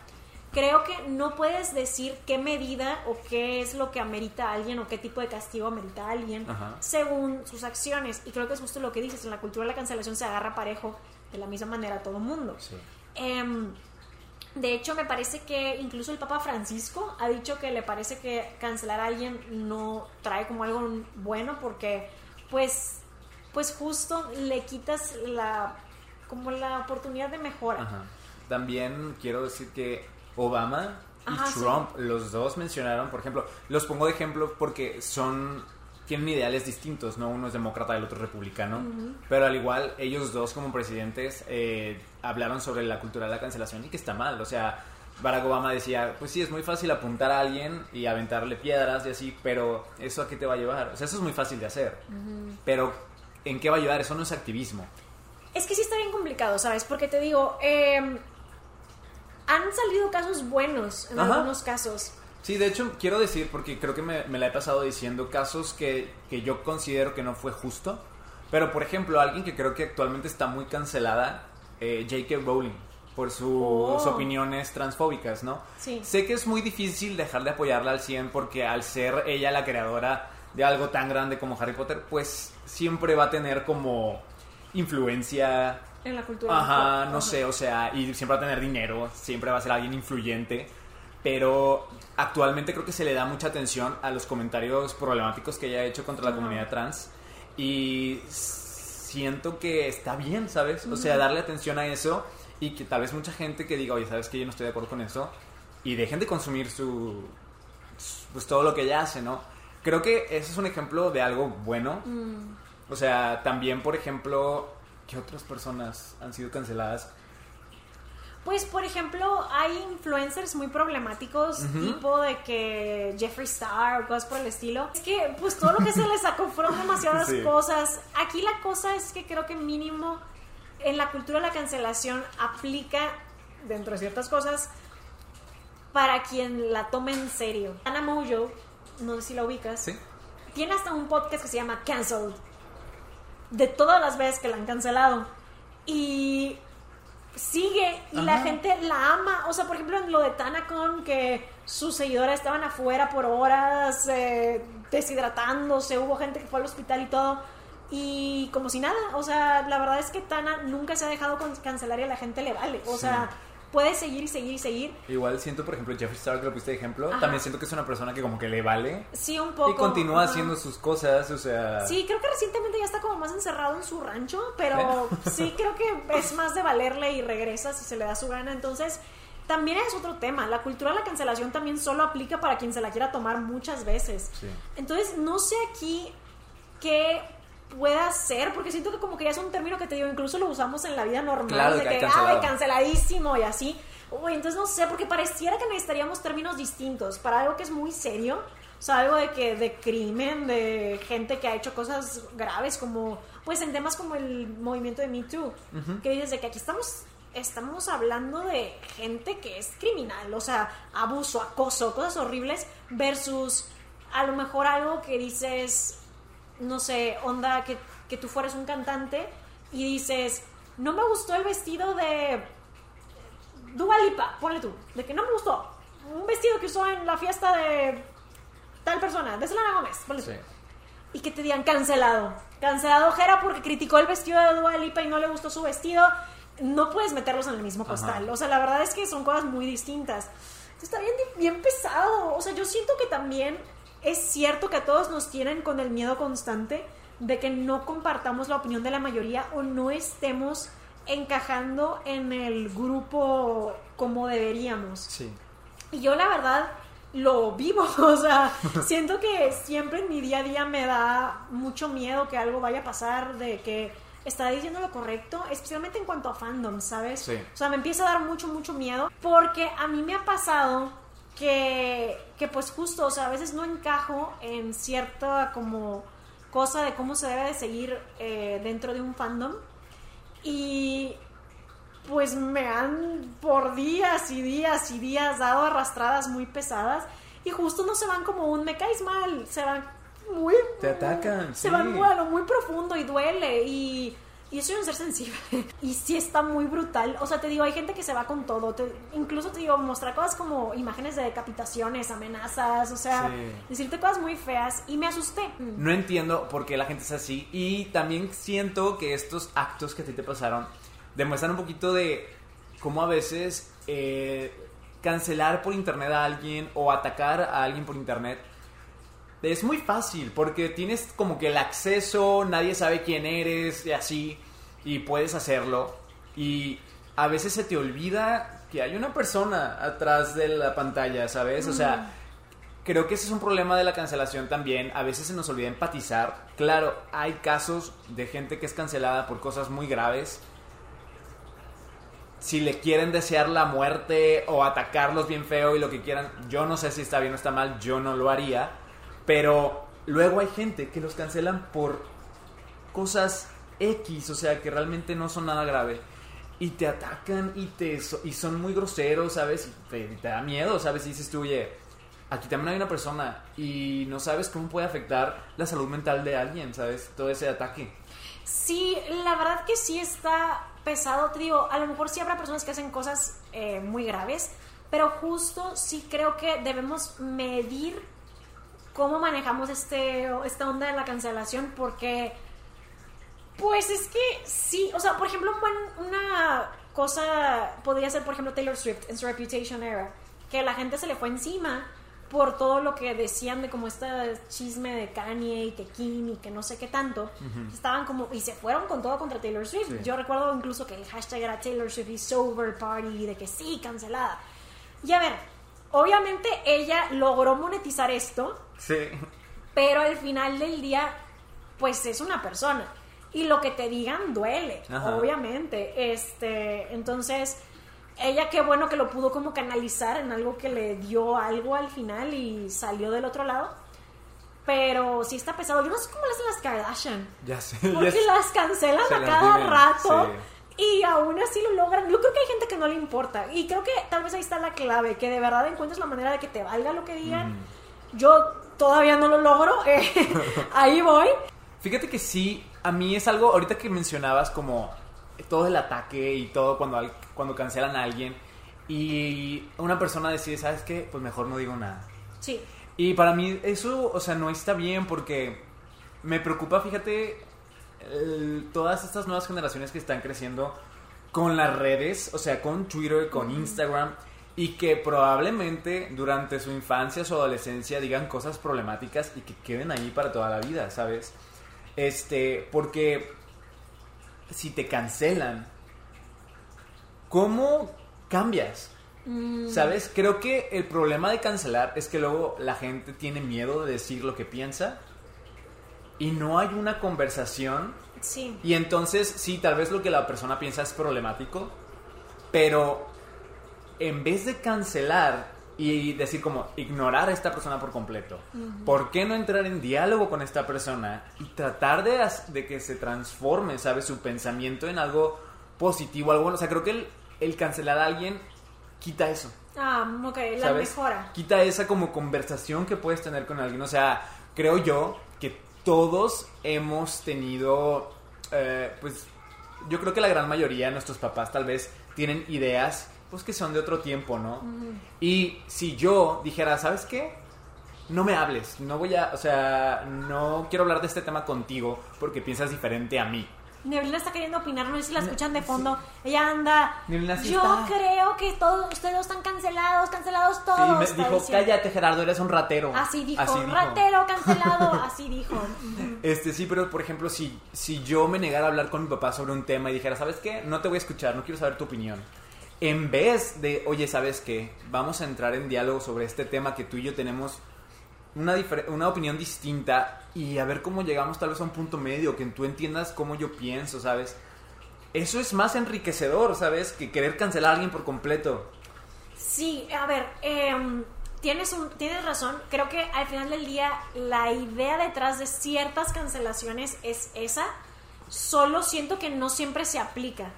creo que no puedes decir qué medida o qué es lo que amerita a alguien o qué tipo de castigo amerita a alguien según sus acciones. Y creo que es justo lo que dices, en la cultura de la cancelación se agarra parejo de la misma manera a todo mundo. Em, de hecho, me parece que incluso el Papa Francisco ha dicho que le parece que cancelar a alguien no trae como algo bueno porque pues pues justo le quitas la como la oportunidad de mejora. También quiero decir que Obama y Trump, los dos mencionaron, por ejemplo, los pongo de ejemplo porque son tienen ideales distintos, ¿no? Uno es demócrata, y el otro republicano, pero al igual ellos dos como presidentes eh, hablaron sobre la cultura de la cancelación y que está mal, o sea, Barack Obama decía, pues sí, es muy fácil apuntar a alguien y aventarle piedras y así, pero ¿eso a qué te va a llevar? O sea, eso es muy fácil de hacer, pero ¿en qué va a ayudar? Eso no es activismo. Es que sí está bien complicado, ¿sabes? Porque te digo, em, han salido casos buenos en algunos casos. Sí, de hecho, quiero decir, porque creo que me, la he pasado diciendo, casos que, yo considero que no fue justo. Pero, por ejemplo, alguien que creo que actualmente está muy cancelada, eh, J.K. Rowling, por sus oh. opiniones transfóbicas, ¿no? Sí. Sé que es muy difícil dejar de apoyarla al 100 porque al ser ella la creadora de algo tan grande como Harry Potter, pues siempre va a tener como influencia. En la cultura. Ajá, no sé, o sea, y siempre va a tener dinero, siempre va a ser alguien influyente. Pero actualmente creo que se le da mucha atención a los comentarios problemáticos que ella ha hecho contra la comunidad trans. Y siento que está bien, ¿sabes? O sea, darle atención a eso y que tal vez mucha gente que diga, oye, ¿sabes que Yo no estoy de acuerdo con eso. Y dejen de consumir su. Pues todo lo que ella hace, ¿no? Creo que ese es un ejemplo de algo bueno. Mm. O sea, también, por ejemplo, ¿qué otras personas han sido canceladas? Pues, por ejemplo, hay influencers muy problemáticos, tipo de que Jeffree Star o cosas por el estilo. Es que, pues, todo lo que se les sacó fueron demasiadas cosas. Aquí la cosa es que creo que mínimo en la cultura de la cancelación aplica, dentro de ciertas cosas, para quien la tome en serio. Ana Mojo, no sé si la ubicas, ¿Sí? tiene hasta un podcast que se llama Cancelled de todas las veces que la han cancelado. Y sigue y la gente la ama. O sea, por ejemplo, en lo de Tanacon, que sus seguidores estaban afuera por horas eh, deshidratándose, hubo gente que fue al hospital y todo. Y como si nada, o sea, la verdad es que Tana nunca se ha dejado cancelar y a la gente le vale. O sea, puedes seguir y seguir y seguir. Igual siento, por ejemplo, Jeffree Star, que lo pusiste de ejemplo, también siento que es una persona que como que le vale. Sí, un poco. Y continúa haciendo sus cosas, o sea... Sí, creo que recientemente ya está como más encerrado en su rancho, pero sí creo que es más de valerle y regresa si se le da su gana, entonces... También es otro tema. La cultura de la cancelación también solo aplica para quien se la quiera tomar muchas veces. Entonces, no sé aquí qué pueda ser, porque siento que como que ya es un término que te digo, incluso lo usamos en la vida normal, de que, ay, canceladísimo y así. Uy, entonces no sé, porque pareciera que necesitaríamos términos distintos para algo que es muy serio. O sea, algo de que de crimen, de gente que ha hecho cosas graves, como, pues en temas como el movimiento de Me Too, que dices de que aquí estamos estamos hablando de gente que es criminal, o sea, abuso, acoso, cosas horribles, versus a lo mejor algo que dices, no sé, onda, que, que tú fueras un cantante y dices, no me gustó el vestido de Dua Lipa, ponle tú, de que no me gustó, un vestido que usó en la fiesta de tal persona, de Selena Gómez, ponle tú. Y que te digan cancelado. Cancelado Jera porque criticó el vestido de Dua Lipa y no le gustó su vestido no puedes meterlos en el mismo costal. O sea, la verdad es que son cosas muy distintas. está bien, bien pesado. O sea, yo siento que también es cierto que a todos nos tienen con el miedo constante de que no compartamos la opinión de la mayoría o no estemos encajando en el grupo como deberíamos. Sí. Y yo la verdad lo vivo, o sea, siento que siempre en mi día a día me da mucho miedo que algo vaya a pasar, de que está diciendo lo correcto, especialmente en cuanto a fandom, ¿sabes? Sí. O sea, me empieza a dar mucho, mucho miedo porque a mí me ha pasado que, que pues justo, o sea, a veces no encajo en cierta como cosa de cómo se debe de seguir eh, dentro de un fandom y pues me han por días y días y días dado arrastradas muy pesadas y justo no se van como un me caes mal, se van muy... Te atacan. Se van muy, muy profundo y duele y... Y soy un ser sensible. Y sí está muy brutal. O sea, te digo, hay gente que se va con todo. incluso te digo, mostrar cosas como imágenes de decapitaciones, amenazas, o sea, decirte cosas muy feas. Y me asusté. No entiendo por qué la gente es así. Y también siento que estos actos que a ti te pasaron demuestran un poquito de cómo a veces eh, cancelar por internet a alguien o atacar a alguien por internet es muy fácil porque tienes como que el acceso, nadie sabe quién eres y así, y puedes hacerlo. Y a veces se te olvida que hay una persona atrás de la pantalla, ¿sabes? O sea, mm. creo que ese es un problema de la cancelación también. A veces se nos olvida empatizar. Claro, hay casos de gente que es cancelada por cosas muy graves. Si le quieren desear la muerte o atacarlos bien feo y lo que quieran, yo no sé si está bien o está mal, yo no lo haría pero luego hay gente que los cancelan por cosas X, o sea, que realmente no son nada grave. Y te atacan y, te, y son muy groseros, ¿sabes? Y te, da miedo, ¿sabes? Y dices tú, oye, aquí también hay una persona y no sabes cómo puede afectar la salud mental de alguien, ¿sabes? Todo ese ataque. Sí, la verdad que sí está pesado. Te digo, a lo mejor sí habrá personas que hacen cosas eh, muy graves, pero justo sí creo que debemos medir cómo manejamos este, esta onda de la cancelación, porque, pues es que sí, o sea, por ejemplo, una cosa podría ser, por ejemplo, Taylor Swift en su Reputation Era, que la gente se le fue encima por todo lo que decían de como este chisme de Kanye y que Kim y que no sé qué tanto, estaban como, y se fueron con todo contra Taylor Swift. Yo recuerdo incluso que el hashtag era Taylor Swift is sober party, de que sí, cancelada. Y a ver, obviamente ella logró monetizar esto, Sí. Pero al final del día, pues es una persona. Y lo que te digan duele, obviamente. Este, entonces, ella qué bueno que lo pudo como canalizar en algo que le dio algo al final y salió del otro lado. Pero sí está pesado. Yo no sé cómo hacen las Kardashian. Ya sé. Porque las cancelan a cada rato. Y aún así lo logran. Yo creo que hay gente que no le importa. Y creo que tal vez ahí está la clave. Que de verdad encuentres la manera de que te valga lo que digan. Yo todavía no lo logro, eh, ahí voy. Fíjate que sí, a mí es algo, ahorita que mencionabas como todo el ataque y todo cuando, cuando cancelan a alguien y una persona decide, ¿sabes qué? Pues mejor no digo nada. Sí. Y para mí eso, o sea, no está bien porque me preocupa, fíjate, todas estas nuevas generaciones que están creciendo con las redes, o sea, con Twitter, con Instagram, y que probablemente durante su infancia, su adolescencia digan cosas problemáticas y que queden ahí para toda la vida, ¿sabes? Este, porque si te cancelan, ¿cómo cambias? Mm. ¿Sabes? Creo que el problema de cancelar es que luego la gente tiene miedo de decir lo que piensa y no hay una conversación. Sí. Y entonces, sí, tal vez lo que la persona piensa es problemático, pero en vez de cancelar y decir como ignorar a esta persona por completo, ¿por qué no entrar en diálogo con esta persona y tratar de, de que se transforme, ¿sabes? Su pensamiento en algo positivo, algo bueno. O sea, creo que el, el cancelar a alguien quita eso. Ah, ok, la ¿sabes? mejora. Quita esa como conversación que puedes tener con alguien. O sea, creo yo todos hemos tenido, eh, pues, yo creo que la gran mayoría de nuestros papás tal vez tienen ideas, pues, que son de otro tiempo, ¿no? Y si yo dijera, ¿sabes qué? No me hables, no voy a, o sea, no quiero hablar de este tema contigo porque piensas diferente a mí. Neblina está queriendo opinar, no sé si la escuchan de fondo. Ella anda. Neblina sí Yo está. creo que todos ustedes están cancelados, cancelados Sí, todos. me está dijo, diciendo. cállate Gerardo, eres un ratero. Así dijo, Así dijo. ratero cancelado, así dijo. Este, sí, pero por ejemplo, si, si yo me negara a hablar con mi papá sobre un tema y dijera, ¿sabes qué? No te voy a escuchar, no quiero saber tu opinión. En vez de, oye, ¿sabes qué? Vamos a entrar en diálogo sobre este tema que tú y yo tenemos una, una opinión distinta y a ver cómo llegamos tal vez a un punto medio, que tú entiendas cómo yo pienso, ¿sabes? Eso es más enriquecedor, ¿sabes? Que querer cancelar a alguien por completo. Sí, a ver, em, tienes, un, tienes razón. Creo que al final del día la idea detrás de ciertas cancelaciones es esa. Solo siento que no siempre se aplica.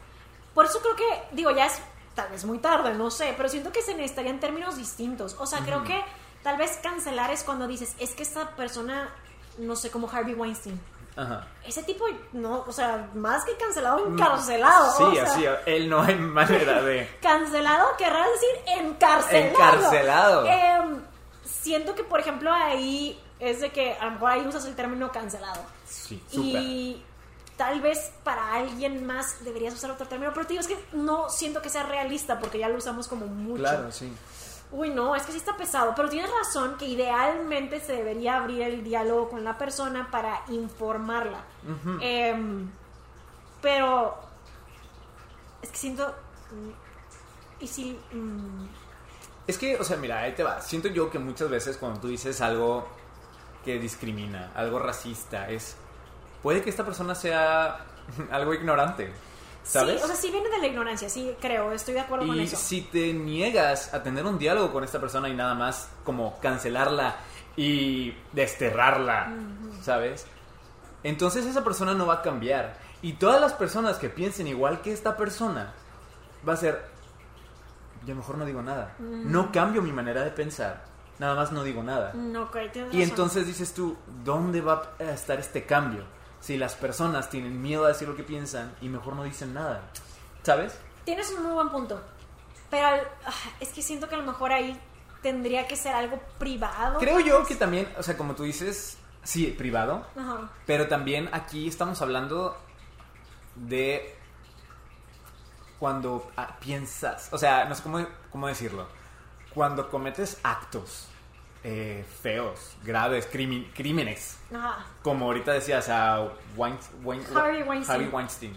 Por eso creo que, digo, ya es tal vez muy tarde, no sé, pero siento que se necesitaría en términos distintos. O sea, creo que tal vez cancelar es cuando dices, es que esta persona, no sé, como Harvey Weinstein. Ajá. Ese tipo, no, o sea, más que cancelado, encarcelado. Sí, o sea, así, él no hay manera de... Cancelado querrás decir encarcelado. Encarcelado. Em, siento que, por ejemplo, ahí es de que a lo mejor ahí usas el término cancelado. Sí. Y tal vez para alguien más deberías usar otro término, pero te digo, es que no siento que sea realista porque ya lo usamos como mucho. Claro, sí. Uy, no, es que sí está pesado, pero tienes razón que idealmente se debería abrir el diálogo con la persona para informarla. Em, pero es que siento... Y si... mm, Es que, o sea, mira, ahí te va. Siento yo que muchas veces cuando tú dices algo que discrimina, algo racista, es. Puede que esta persona sea algo ignorante. ¿Sabes? Sí, o sea, sí viene de la ignorancia, sí, creo, estoy de acuerdo con y eso. si te niegas a tener un diálogo con esta persona y nada más como cancelarla y desterrarla, ¿sabes? Entonces esa persona no va a cambiar. Y todas las personas que piensen igual que esta persona, va a ser, yo mejor no digo nada. No cambio mi manera de pensar, nada más no digo nada. No, ok, tienes Y razón. entonces dices tú, ¿dónde va a estar este cambio? Si las personas tienen miedo a decir lo que piensan y mejor no dicen nada, ¿sabes? Tienes un muy buen punto. Pero ah, es que siento que a lo mejor ahí tendría que ser algo privado. Creo yo que también, o sea, como tú dices, sí, privado, Ajá. pero también aquí estamos hablando de cuando ah, piensas, o sea, no sé cómo, cómo decirlo, cuando cometes actos eh, feos, graves, crímenes, Ajá. como ahorita decías a Wein- Wein- Harvey Weinstein. Harvey Weinstein.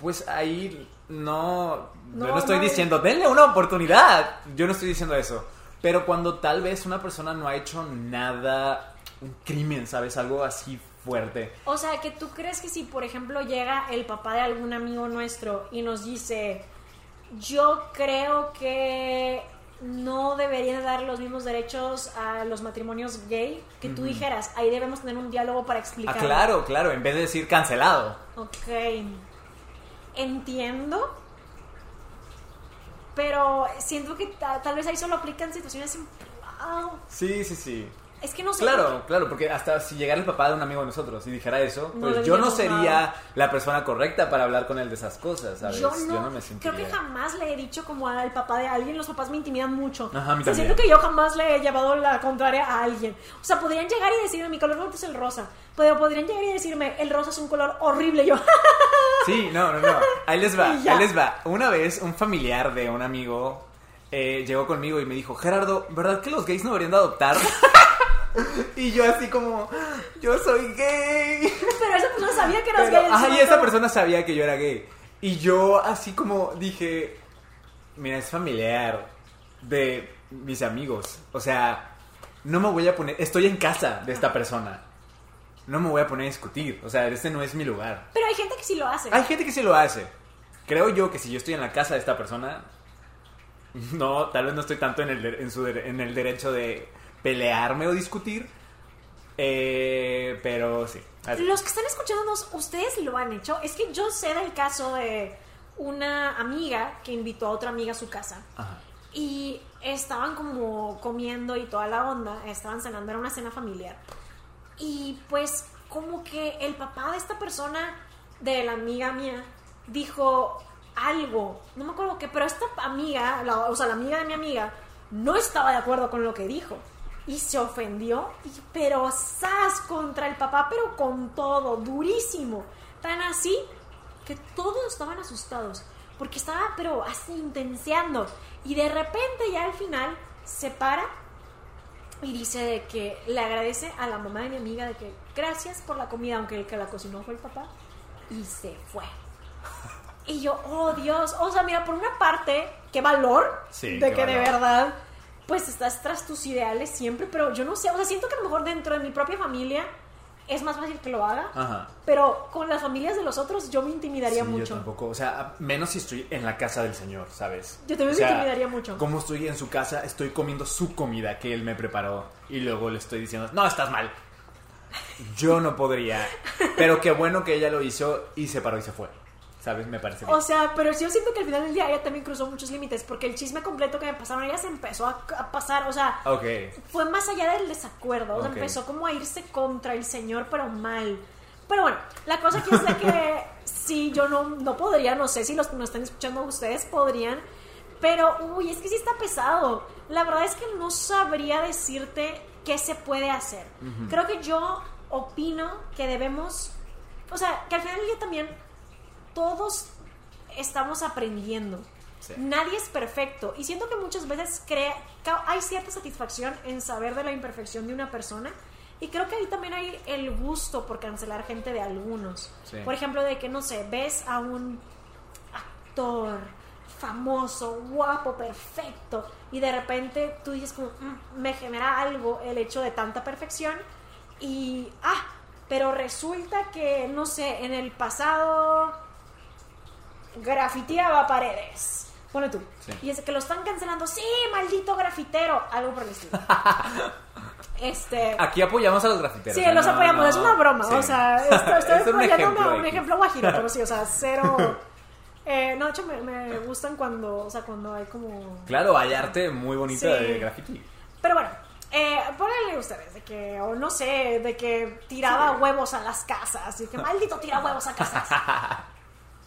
Pues ahí no, No, yo no estoy no. diciendo, denle una oportunidad. Yo no estoy diciendo eso. Pero cuando tal vez una persona no ha hecho nada, un crimen, ¿sabes? Algo así fuerte. O sea, que tú crees que si, por ejemplo, llega el papá de algún amigo nuestro y nos dice, yo creo que no deberían dar los mismos derechos a los matrimonios gay, que tú dijeras, ahí debemos tener un diálogo para Ah, explicar. claro, claro, en vez de decir cancelado. Ok. Entiendo. Pero siento que ta- tal vez ahí solo aplican situaciones en privado. Sí, sí, sí. Es que no sé. Claro, claro, porque hasta si llegara el papá de un amigo de nosotros y dijera eso, pues yo no sería la persona correcta para hablar con él de esas cosas, ¿sabes? Yo no, me sentiría... Creo que jamás le he dicho como al papá de alguien, los papás me intimidan mucho. Ajá, a mí siento que yo jamás le he llevado la contraria a alguien. O sea, podrían llegar y decirme, mi color favorito es el rosa. Pero podrían llegar y decirme, el rosa es un color horrible. yo, Sí, no, no, no. Ahí les va, ahí les va. Una vez un familiar de un amigo eh, llegó conmigo y me dijo, Gerardo, ¿verdad que los gays no deberían de adoptar? y yo así como, yo soy gay. Pero esa persona sabía que eras gay. Ajá, y esa persona sabía que yo era gay. Y yo así como dije, mira, es familiar de mis amigos. O sea, no me voy a poner, estoy en casa de esta persona. No me voy a poner a discutir. O sea, este no es mi lugar. Pero hay gente que sí lo hace. Hay gente que sí lo hace. Creo yo que si yo estoy en la casa de esta persona, no, tal vez no estoy tanto en el, en su, en el derecho de pelearme o discutir. Eh, pero sí. Los que están escuchándonos, ustedes lo han hecho. Es que yo sé del caso de una amiga que invitó a otra amiga a su casa. Y estaban como comiendo y toda la onda. Estaban cenando, era una cena familiar. Y pues como que el papá de esta persona, de la amiga mía, dijo algo. No me acuerdo qué, pero esta amiga, o sea, la amiga de mi amiga, no estaba de acuerdo con lo que dijo y se ofendió, pero sas contra el papá, pero con todo, durísimo. Tan así que todos estaban asustados, porque estaba, pero así intenseando. Y de repente ya al final se para y dice de que le agradece a la mamá de mi amiga de que gracias por la comida, aunque el que la cocinó fue el papá, y se fue. Y yo, oh Dios, o sea, mira, por una parte, qué valor de que de verdad pues estás tras tus ideales siempre, pero yo no sé, o sea, siento que a lo mejor dentro de mi propia familia es más fácil que lo haga, Ajá. pero con las familias de los otros yo me intimidaría mucho. Yo tampoco, o sea, menos si estoy en la casa del Señor, ¿sabes? Yo también me intimidaría mucho. Como estoy en su casa, estoy comiendo su comida que él me preparó y luego le estoy diciendo, no, estás mal. Yo no podría, pero qué bueno que ella lo hizo y se paró y se fue. ¿Sabes? Me parece O sea, pero yo siento que al final del día ella también cruzó muchos límites, porque el chisme completo que me pasaron, ella se empezó a, pasar, o sea, fue más allá del desacuerdo, o sea, empezó como a irse contra el señor, pero mal. Pero bueno, la cosa aquí es de que sí, yo no, no podría, no sé si los que nos están escuchando ustedes podrían, pero, uy, es que sí está pesado. La verdad es que no sabría decirte qué se puede hacer. Creo que yo opino que debemos, o sea, que al final del día también todos estamos aprendiendo. Nadie es perfecto. Y siento que muchas veces crea, hay cierta satisfacción en saber de la imperfección de una persona. Y creo que ahí también hay el gusto por cancelar gente de algunos. Por ejemplo, de que, no sé, ves a un actor famoso, guapo, perfecto, y de repente tú dices como, mm, me genera algo el hecho de tanta perfección, y, ah, pero resulta que, no sé, en el pasado grafiteaba paredes. Pone tú. Y es que lo están cancelando. Sí, maldito grafitero. Algo por el estilo. Este, Aquí apoyamos a los grafiteros. Sí, los apoyamos, es una broma. O sea, estoy, poniendo un ejemplo, guajiro, pero sí, o sea, cero. Eh, no, de hecho, me, gustan cuando, o sea, cuando hay como. Claro, hay arte muy bonito de graffiti. Pero bueno, eh, ponenle ustedes de que, o no sé, de que tiraba huevos a las casas. Y que maldito tira huevos a casas.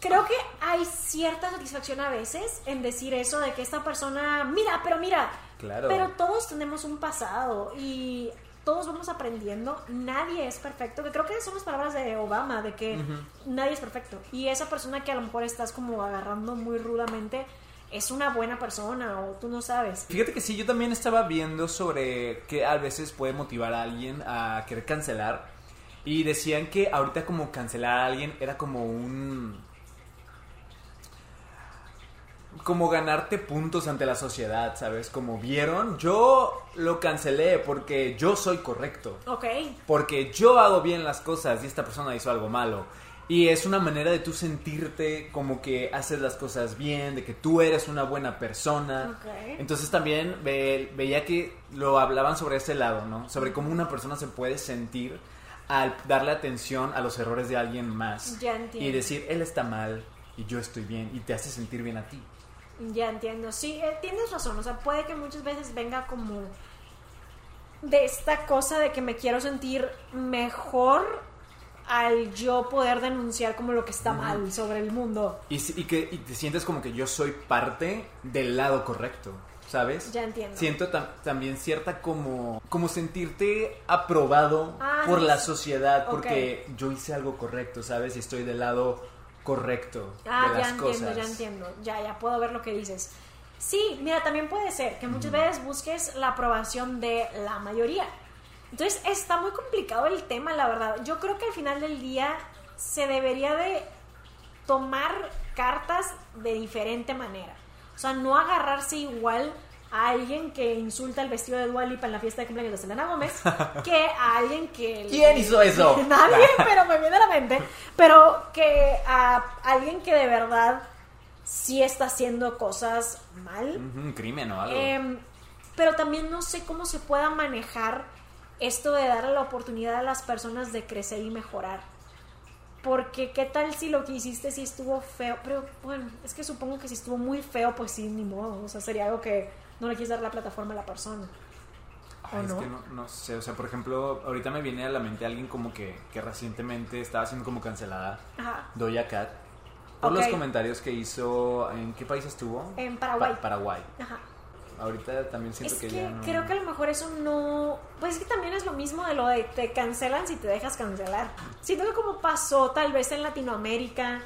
Creo que hay cierta satisfacción a veces en decir eso de que esta persona, mira, pero mira, claro. pero todos tenemos un pasado y todos vamos aprendiendo, nadie es perfecto, que creo que son las palabras de Obama, de que nadie es perfecto. Y esa persona que a lo mejor estás como agarrando muy rudamente, es una buena persona o tú no sabes. Fíjate que sí, yo también estaba viendo sobre que a veces puede motivar a alguien a querer cancelar. Y decían que ahorita como cancelar a alguien era como un como ganarte puntos ante la sociedad, ¿sabes? Como vieron, yo lo cancelé porque yo soy correcto. Ok. Porque yo hago bien las cosas y esta persona hizo algo malo. Y es una manera de tú sentirte como que haces las cosas bien, de que tú eres una buena persona. Okay. Entonces también veía que lo hablaban sobre ese lado, ¿no? Sobre cómo una persona se puede sentir al darle atención a los errores de alguien más. Ya entiendo. Y decir, él está mal y yo estoy bien y te hace sentir bien a ti. Ya entiendo, sí, eh, tienes razón, o sea, puede que muchas veces venga como de esta cosa de que me quiero sentir mejor al yo poder denunciar como lo que está mal sobre el mundo. Y, que te sientes como que yo soy parte del lado correcto. ¿Sabes? Ya entiendo. Siento también cierta como, como sentirte aprobado ah, por la sociedad porque yo hice algo correcto, ¿sabes? Y estoy del lado correcto ah, de las ya entiendo, ya entiendo. Ya, ya puedo ver lo que dices. Sí, mira, también puede ser que muchas veces busques la aprobación de la mayoría. Entonces está muy complicado el tema, la verdad. Yo creo que al final del día se debería de tomar cartas de diferente manera. O sea, no agarrarse igual a alguien que insulta el vestido de Dualipa en la fiesta de cumpleaños de Selena Gómez que a alguien que... ¿Quién hizo eso? Nadie, pero me viene a la mente. Pero que a alguien que de verdad sí está haciendo cosas mal. Un crimen o algo. Em, pero también no sé cómo se pueda manejar esto de darle la oportunidad a las personas de crecer y mejorar. Porque qué tal si lo que hiciste sí estuvo feo, pero bueno, es que supongo que si estuvo muy feo, pues sí, ni modo, o sea, sería algo que no le quieres dar la plataforma a la persona. es que no, no, sé, o sea, por ejemplo, ahorita me viene a la mente alguien como que, que recientemente estaba siendo como cancelada, Ajá. Doja Cat, por los comentarios que hizo, ¿en qué país estuvo? En Paraguay. Paraguay. Ajá. Ahorita también siento que, ya no... creo que a lo mejor eso no... Pues es que también es lo mismo de lo de te cancelan si te dejas cancelar. Siento que como pasó tal vez en Latinoamérica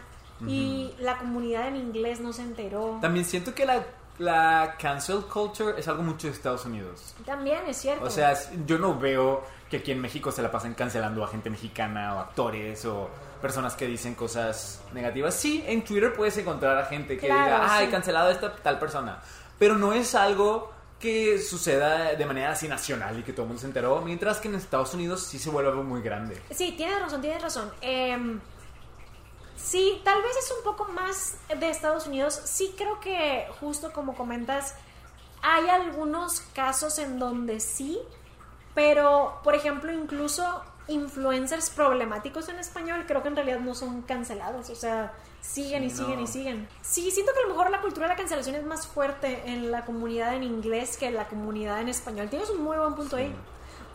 y la comunidad en inglés no se enteró. También siento que la, la cancel culture es algo mucho de Estados Unidos. También es cierto. O sea, yo no veo que aquí en México se la pasen cancelando a gente mexicana o actores o personas que dicen cosas negativas. Sí, en Twitter puedes encontrar a gente que diga, ay, cancelado a esta tal persona pero no es algo que suceda de manera así nacional y que todo el mundo se enteró, mientras que en Estados Unidos sí se vuelve algo muy grande. Sí, tienes razón, tienes razón. Em, sí, tal vez es un poco más de Estados Unidos. Sí creo que, justo como comentas, hay algunos casos en donde sí, pero, por ejemplo, incluso influencers problemáticos en español creo que en realidad no son cancelados, o sea, siguen y siguen y siguen. Sí, siento que a lo mejor la cultura de la cancelación es más fuerte en la comunidad en inglés que en la comunidad en español. Tienes un muy buen punto ahí.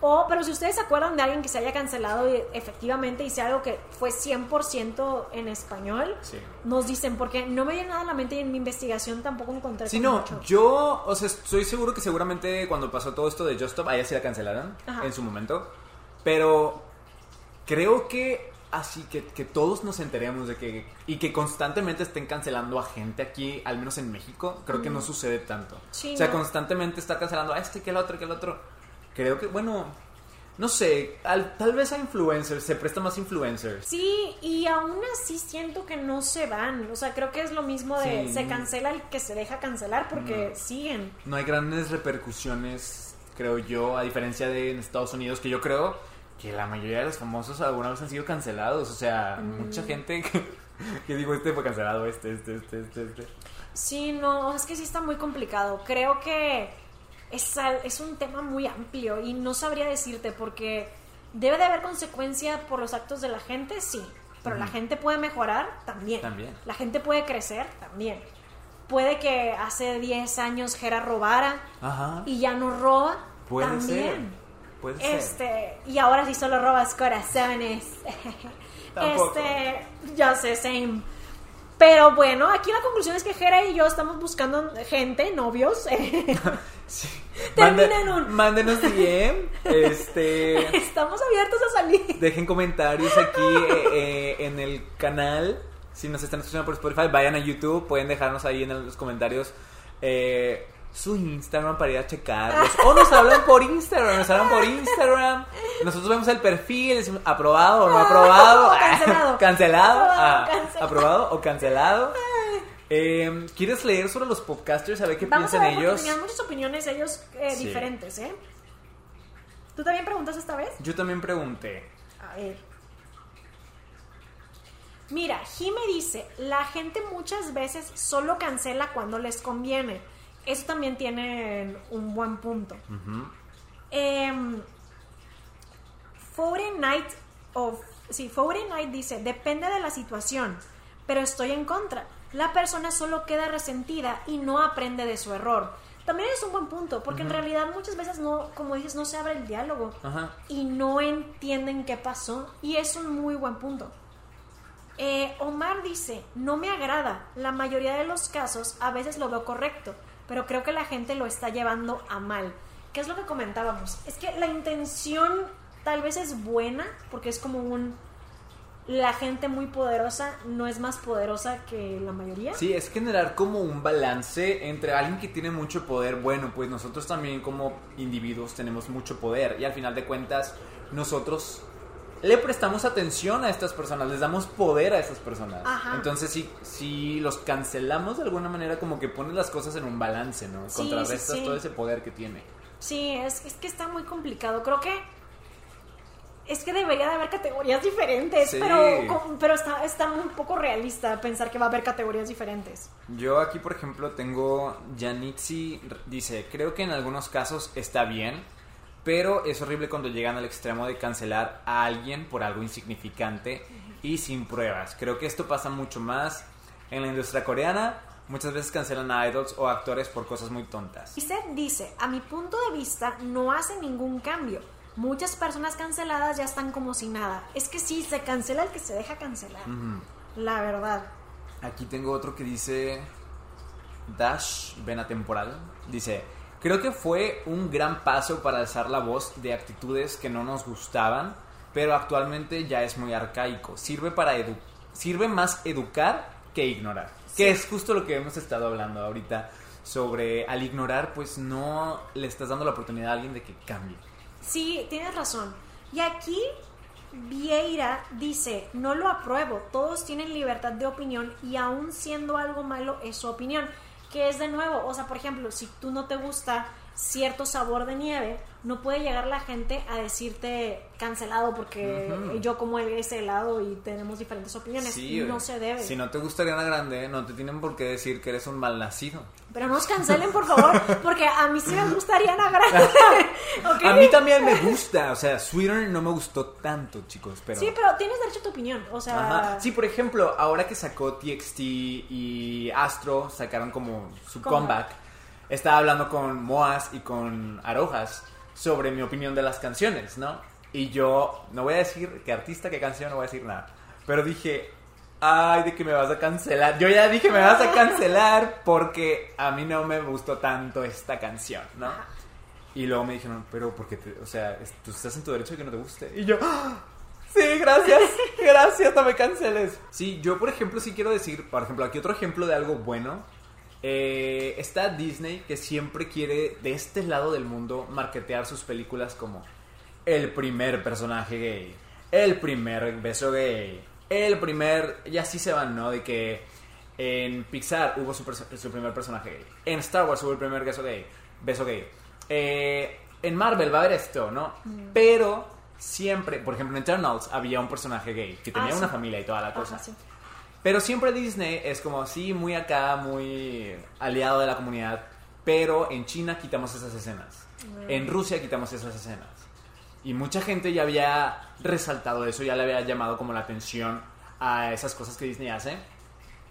O, pero si ustedes se acuerdan de alguien que se haya cancelado y efectivamente hice algo que fue 100% en español, nos dicen, porque no me viene nada a la mente y en mi investigación tampoco encontré. Sí, no, yo, o sea, estoy seguro que seguramente cuando pasó todo esto de Just Stop, a ella la cancelaron en su momento. Pero creo que así que, que todos nos enteremos de que y que constantemente estén cancelando a gente aquí, al menos en México, creo que no sucede tanto. o sea, constantemente está cancelando a este, que el otro, que el otro. Creo que, bueno, no sé, tal vez a influencers, se presta más influencers. Sí, y aún así siento que no se van. O sea, creo que es lo mismo de se cancela el que se deja cancelar porque siguen. No hay grandes repercusiones, creo yo, a diferencia de en Estados Unidos, que yo creo que la mayoría de los famosos alguna vez han sido cancelados. O sea, mucha mm. gente que, digo, este fue cancelado, este, este, este, este, este. Sí, no, es que sí está muy complicado. Creo que es, es un tema muy amplio y no sabría decirte porque debe de haber consecuencia por los actos de la gente, sí. Pero la gente puede mejorar también. También. La gente puede crecer también. Puede que hace 10 años Jera robara y ya no roba. Puede también este, y ahora sí solo robas corazones. este, yo sé, same. Pero bueno, aquí la conclusión es que Jera y yo estamos buscando gente, novios. sí. Terminen un. Mándenos DM. Este. Estamos abiertos a salir. Dejen comentarios aquí eh, eh, en el canal. Si nos están escuchando por Spotify, vayan a YouTube. Pueden dejarnos ahí en los comentarios. Eh, su Instagram para ir a checarlos. O nos hablan por Instagram, nos hablan por Instagram. Nosotros vemos el perfil, decimos aprobado o no aprobado. cancelado. cancelado. Ah, aprobado o cancelado. Em, ¿Quieres leer sobre los podcasters? A ver qué piensan ellos. Tenían muchas opiniones ellos eh, diferentes, ¿eh? ¿Tú también preguntas esta vez? Yo también pregunté. A ver. Mira, Jime dice, la gente muchas veces solo cancela cuando les conviene eso también tiene un buen punto. Uh Night of, sí, Night dice, depende de la situación, pero estoy en contra. La persona solo queda resentida y no aprende de su error. también es un buen punto, porque en realidad muchas veces no, como dices, no se abre el diálogo y no entienden qué pasó y es un muy buen punto. Eh, Omar dice, no me agrada, la mayoría de los casos a veces lo veo correcto, pero creo que la gente lo está llevando a mal. ¿Qué es lo que comentábamos? Es que la intención tal vez es buena, porque es como un la gente muy poderosa no es más poderosa que la mayoría. Sí, es generar como un balance entre alguien que tiene mucho poder, bueno, pues nosotros también como individuos tenemos mucho poder y al final de cuentas nosotros le prestamos atención a estas personas, les damos poder a estas personas. Entonces, si, si los cancelamos de alguna manera, como que pones las cosas en un balance, ¿no? Contrarrestas todo ese poder que tiene. Sí, es, es que está muy complicado. Creo que es que debería de haber categorías diferentes, pero, pero está, está un poco realista pensar que va a haber categorías diferentes. Yo aquí, por ejemplo, tengo Janitsi, dice, creo que en algunos casos está bien, pero es horrible cuando llegan al extremo de cancelar a alguien por algo insignificante y sin pruebas. Creo que esto pasa mucho más en la industria coreana. Muchas veces cancelan a idols o actores por cosas muy tontas. Y dice, a mi punto de vista no hace ningún cambio muchas personas canceladas ya están como si nada. Es que sí, se cancela el que se deja cancelar. La verdad. Aquí tengo otro que dice Dash Vena Temporal. Dice, creo que fue un gran paso para alzar la voz de actitudes que no nos gustaban, pero actualmente ya es muy arcaico. Sirve para sirve más educar que ignorar. Que es justo lo que hemos estado hablando ahorita sobre al ignorar pues no le estás dando la oportunidad a alguien de que cambie. Sí, tienes razón. Y aquí Vieira dice, no lo apruebo, todos tienen libertad de opinión y aún siendo algo malo es su opinión. Que es de nuevo, o sea, por ejemplo, si tú no te gusta cierto sabor de nieve, no puede llegar la gente a decirte cancelado porque yo como ese helado y tenemos diferentes opiniones. no se debe. Si no te gusta Ariana Grande, no te tienen por qué decir que eres un mal nacido. Pero no nos cancelen, por favor, porque a mí sí me gusta Ariana Grande. A mí también me gusta, o sea, Sweeter no me gustó tanto, chicos, pero... Sí, pero tienes derecho a tu opinión, o sea... Sí, por ejemplo, ahora que sacó TXT y Astro sacaron como su comeback, estaba hablando con Moas y con Arojas sobre mi opinión de las canciones, ¿no? Y yo no voy a decir qué artista, qué canción, no voy a decir nada. Pero dije, ay, de que me vas a cancelar. Yo ya dije, me vas a cancelar porque a mí no me gustó tanto esta canción, ¿no? Y luego me dijeron, pero porque, o sea, tú estás en tu derecho de que no te guste. Y yo, ¡Ah! sí, gracias, gracias, no me canceles. Sí, yo por ejemplo sí quiero decir, por ejemplo, aquí otro ejemplo de algo bueno eh, está Disney que siempre quiere de este lado del mundo marketear sus películas como el primer personaje gay, el primer beso gay, el primer... Y así se van, ¿no? De que en Pixar hubo su, primer personaje gay, en Star Wars hubo el primer beso gay, beso gay. Eh, en Marvel va a haber esto, ¿no? Mm. Pero siempre, por ejemplo en Eternals había un personaje gay que tenía ah, una familia y toda la cosa. Pero siempre Disney es como, sí, muy acá, muy aliado de la comunidad. Pero en China quitamos esas escenas. Mm. En Rusia quitamos esas escenas. Y mucha gente ya había resaltado eso, ya le había llamado como la atención a esas cosas que Disney hace.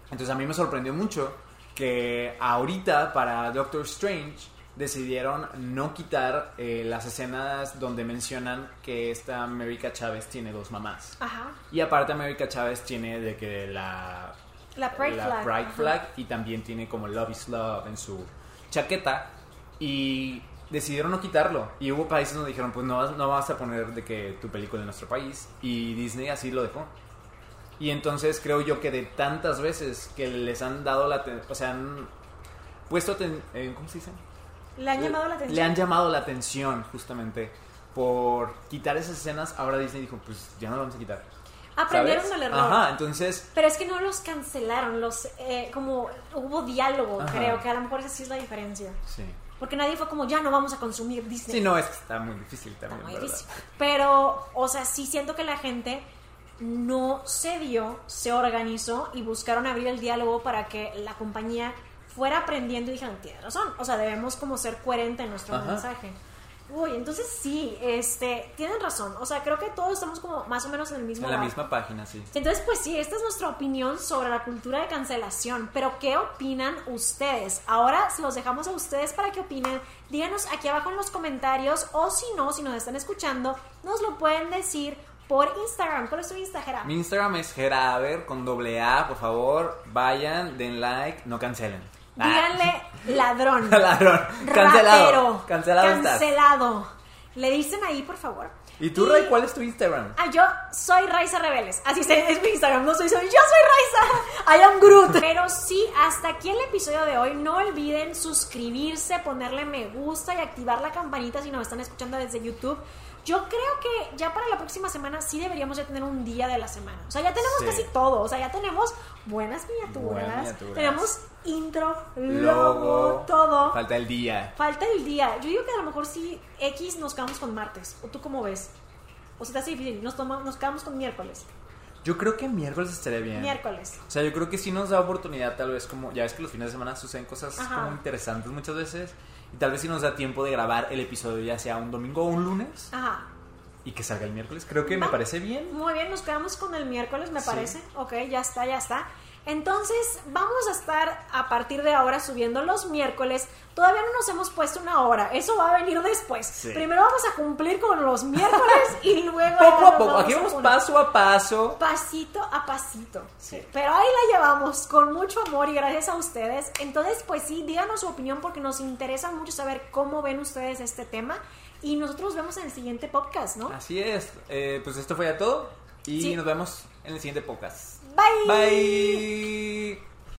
Entonces a mí me sorprendió mucho que ahorita para Doctor Strange decidieron no quitar eh, las escenas donde mencionan que esta América Chávez tiene dos mamás. Ajá. Y aparte América Chávez tiene de que la... La Pride Flag. Flag y también tiene como Love is Love en su chaqueta. Y decidieron no quitarlo. Y hubo países donde dijeron, pues no, no vas a poner de que tu película en nuestro país. Y Disney así lo dejó. Y entonces creo yo que de tantas veces que les han dado la... O sea, han puesto... Eh, ¿Cómo se dice? Le han llamado la atención. Le han llamado la atención, justamente, por quitar esas escenas. Ahora Disney dijo, pues ya no lo vamos a quitar. Aprendieron del error. Ajá, entonces... Pero es que no los cancelaron, los... Eh, como hubo diálogo, creo, que a lo mejor esa sí es la diferencia. Sí. Porque nadie fue como, ya no vamos a consumir Disney. Sí, no, es que está muy difícil también. muy difícil. Pero, o sea, sí siento que la gente no se dio, se organizó y buscaron abrir el diálogo para que la compañía fuera aprendiendo y dijeron, tiene razón, o sea, debemos como ser coherente en nuestro mensaje. Uy, entonces sí, este, tienen razón. O sea, creo que todos estamos como más o menos en el mismo En la misma página, sí. Entonces, pues sí, esta es nuestra opinión sobre la cultura de cancelación. Pero, ¿qué opinan ustedes? Ahora los dejamos a ustedes para que opinen. Díganos aquí abajo en los comentarios. O si no, si nos están escuchando, nos lo pueden decir por Instagram. ¿Cuál es tu Instagram? Mi Instagram es Geraber con doble A. Por favor, vayan, den like, no cancelen. Díganle ladrón. ladrón. Cancelado. Cancelado. Cancelado. Le dicen ahí, por favor. ¿Y tú, Ray, cuál es tu Instagram? Ah, yo soy Raiza Rebeles. Así es mi Instagram. No soy, soy yo soy Raiza. I am Groot. Pero sí, hasta aquí el episodio de hoy. No olviden suscribirse, ponerle me gusta y activar la campanita si nos están escuchando desde YouTube. Yo creo que ya para la próxima semana sí deberíamos ya tener un día de la semana. O sea, ya tenemos casi todo. O sea, ya tenemos buenas miniaturas. Tenemos intro, logo, todo. Falta el día. Falta el día. Yo digo que a lo mejor sí X nos quedamos con martes. ¿O tú cómo ves? O sea, te hace difícil. Nos, nos quedamos con miércoles. Yo creo que miércoles estaría bien. Miércoles. O sea, yo creo que sí nos da oportunidad, tal vez como, ya ves que los fines de semana suceden cosas como interesantes muchas veces. Y tal vez si nos da tiempo de grabar el episodio ya sea un domingo o un lunes. Ajá. Y que salga el miércoles. Creo que me parece bien. Muy bien, nos quedamos con el miércoles, me parece. Ok, ya está, ya está. Entonces, vamos a estar a partir de ahora subiendo los miércoles. Todavía no nos hemos puesto una hora. Eso va a venir después. Primero vamos a cumplir con los miércoles y luego. Poco a poco. Aquí vamos paso a paso. Pasito a pasito. Sí. Pero ahí la llevamos con mucho amor y gracias a ustedes. Entonces, pues sí, díganos su opinión porque nos interesa mucho saber cómo ven ustedes este tema. Y nosotros nos vemos en el siguiente podcast, ¿no? Así es. Eh, pues esto fue ya todo. Y nos vemos en el siguiente podcast. Bye. Bye.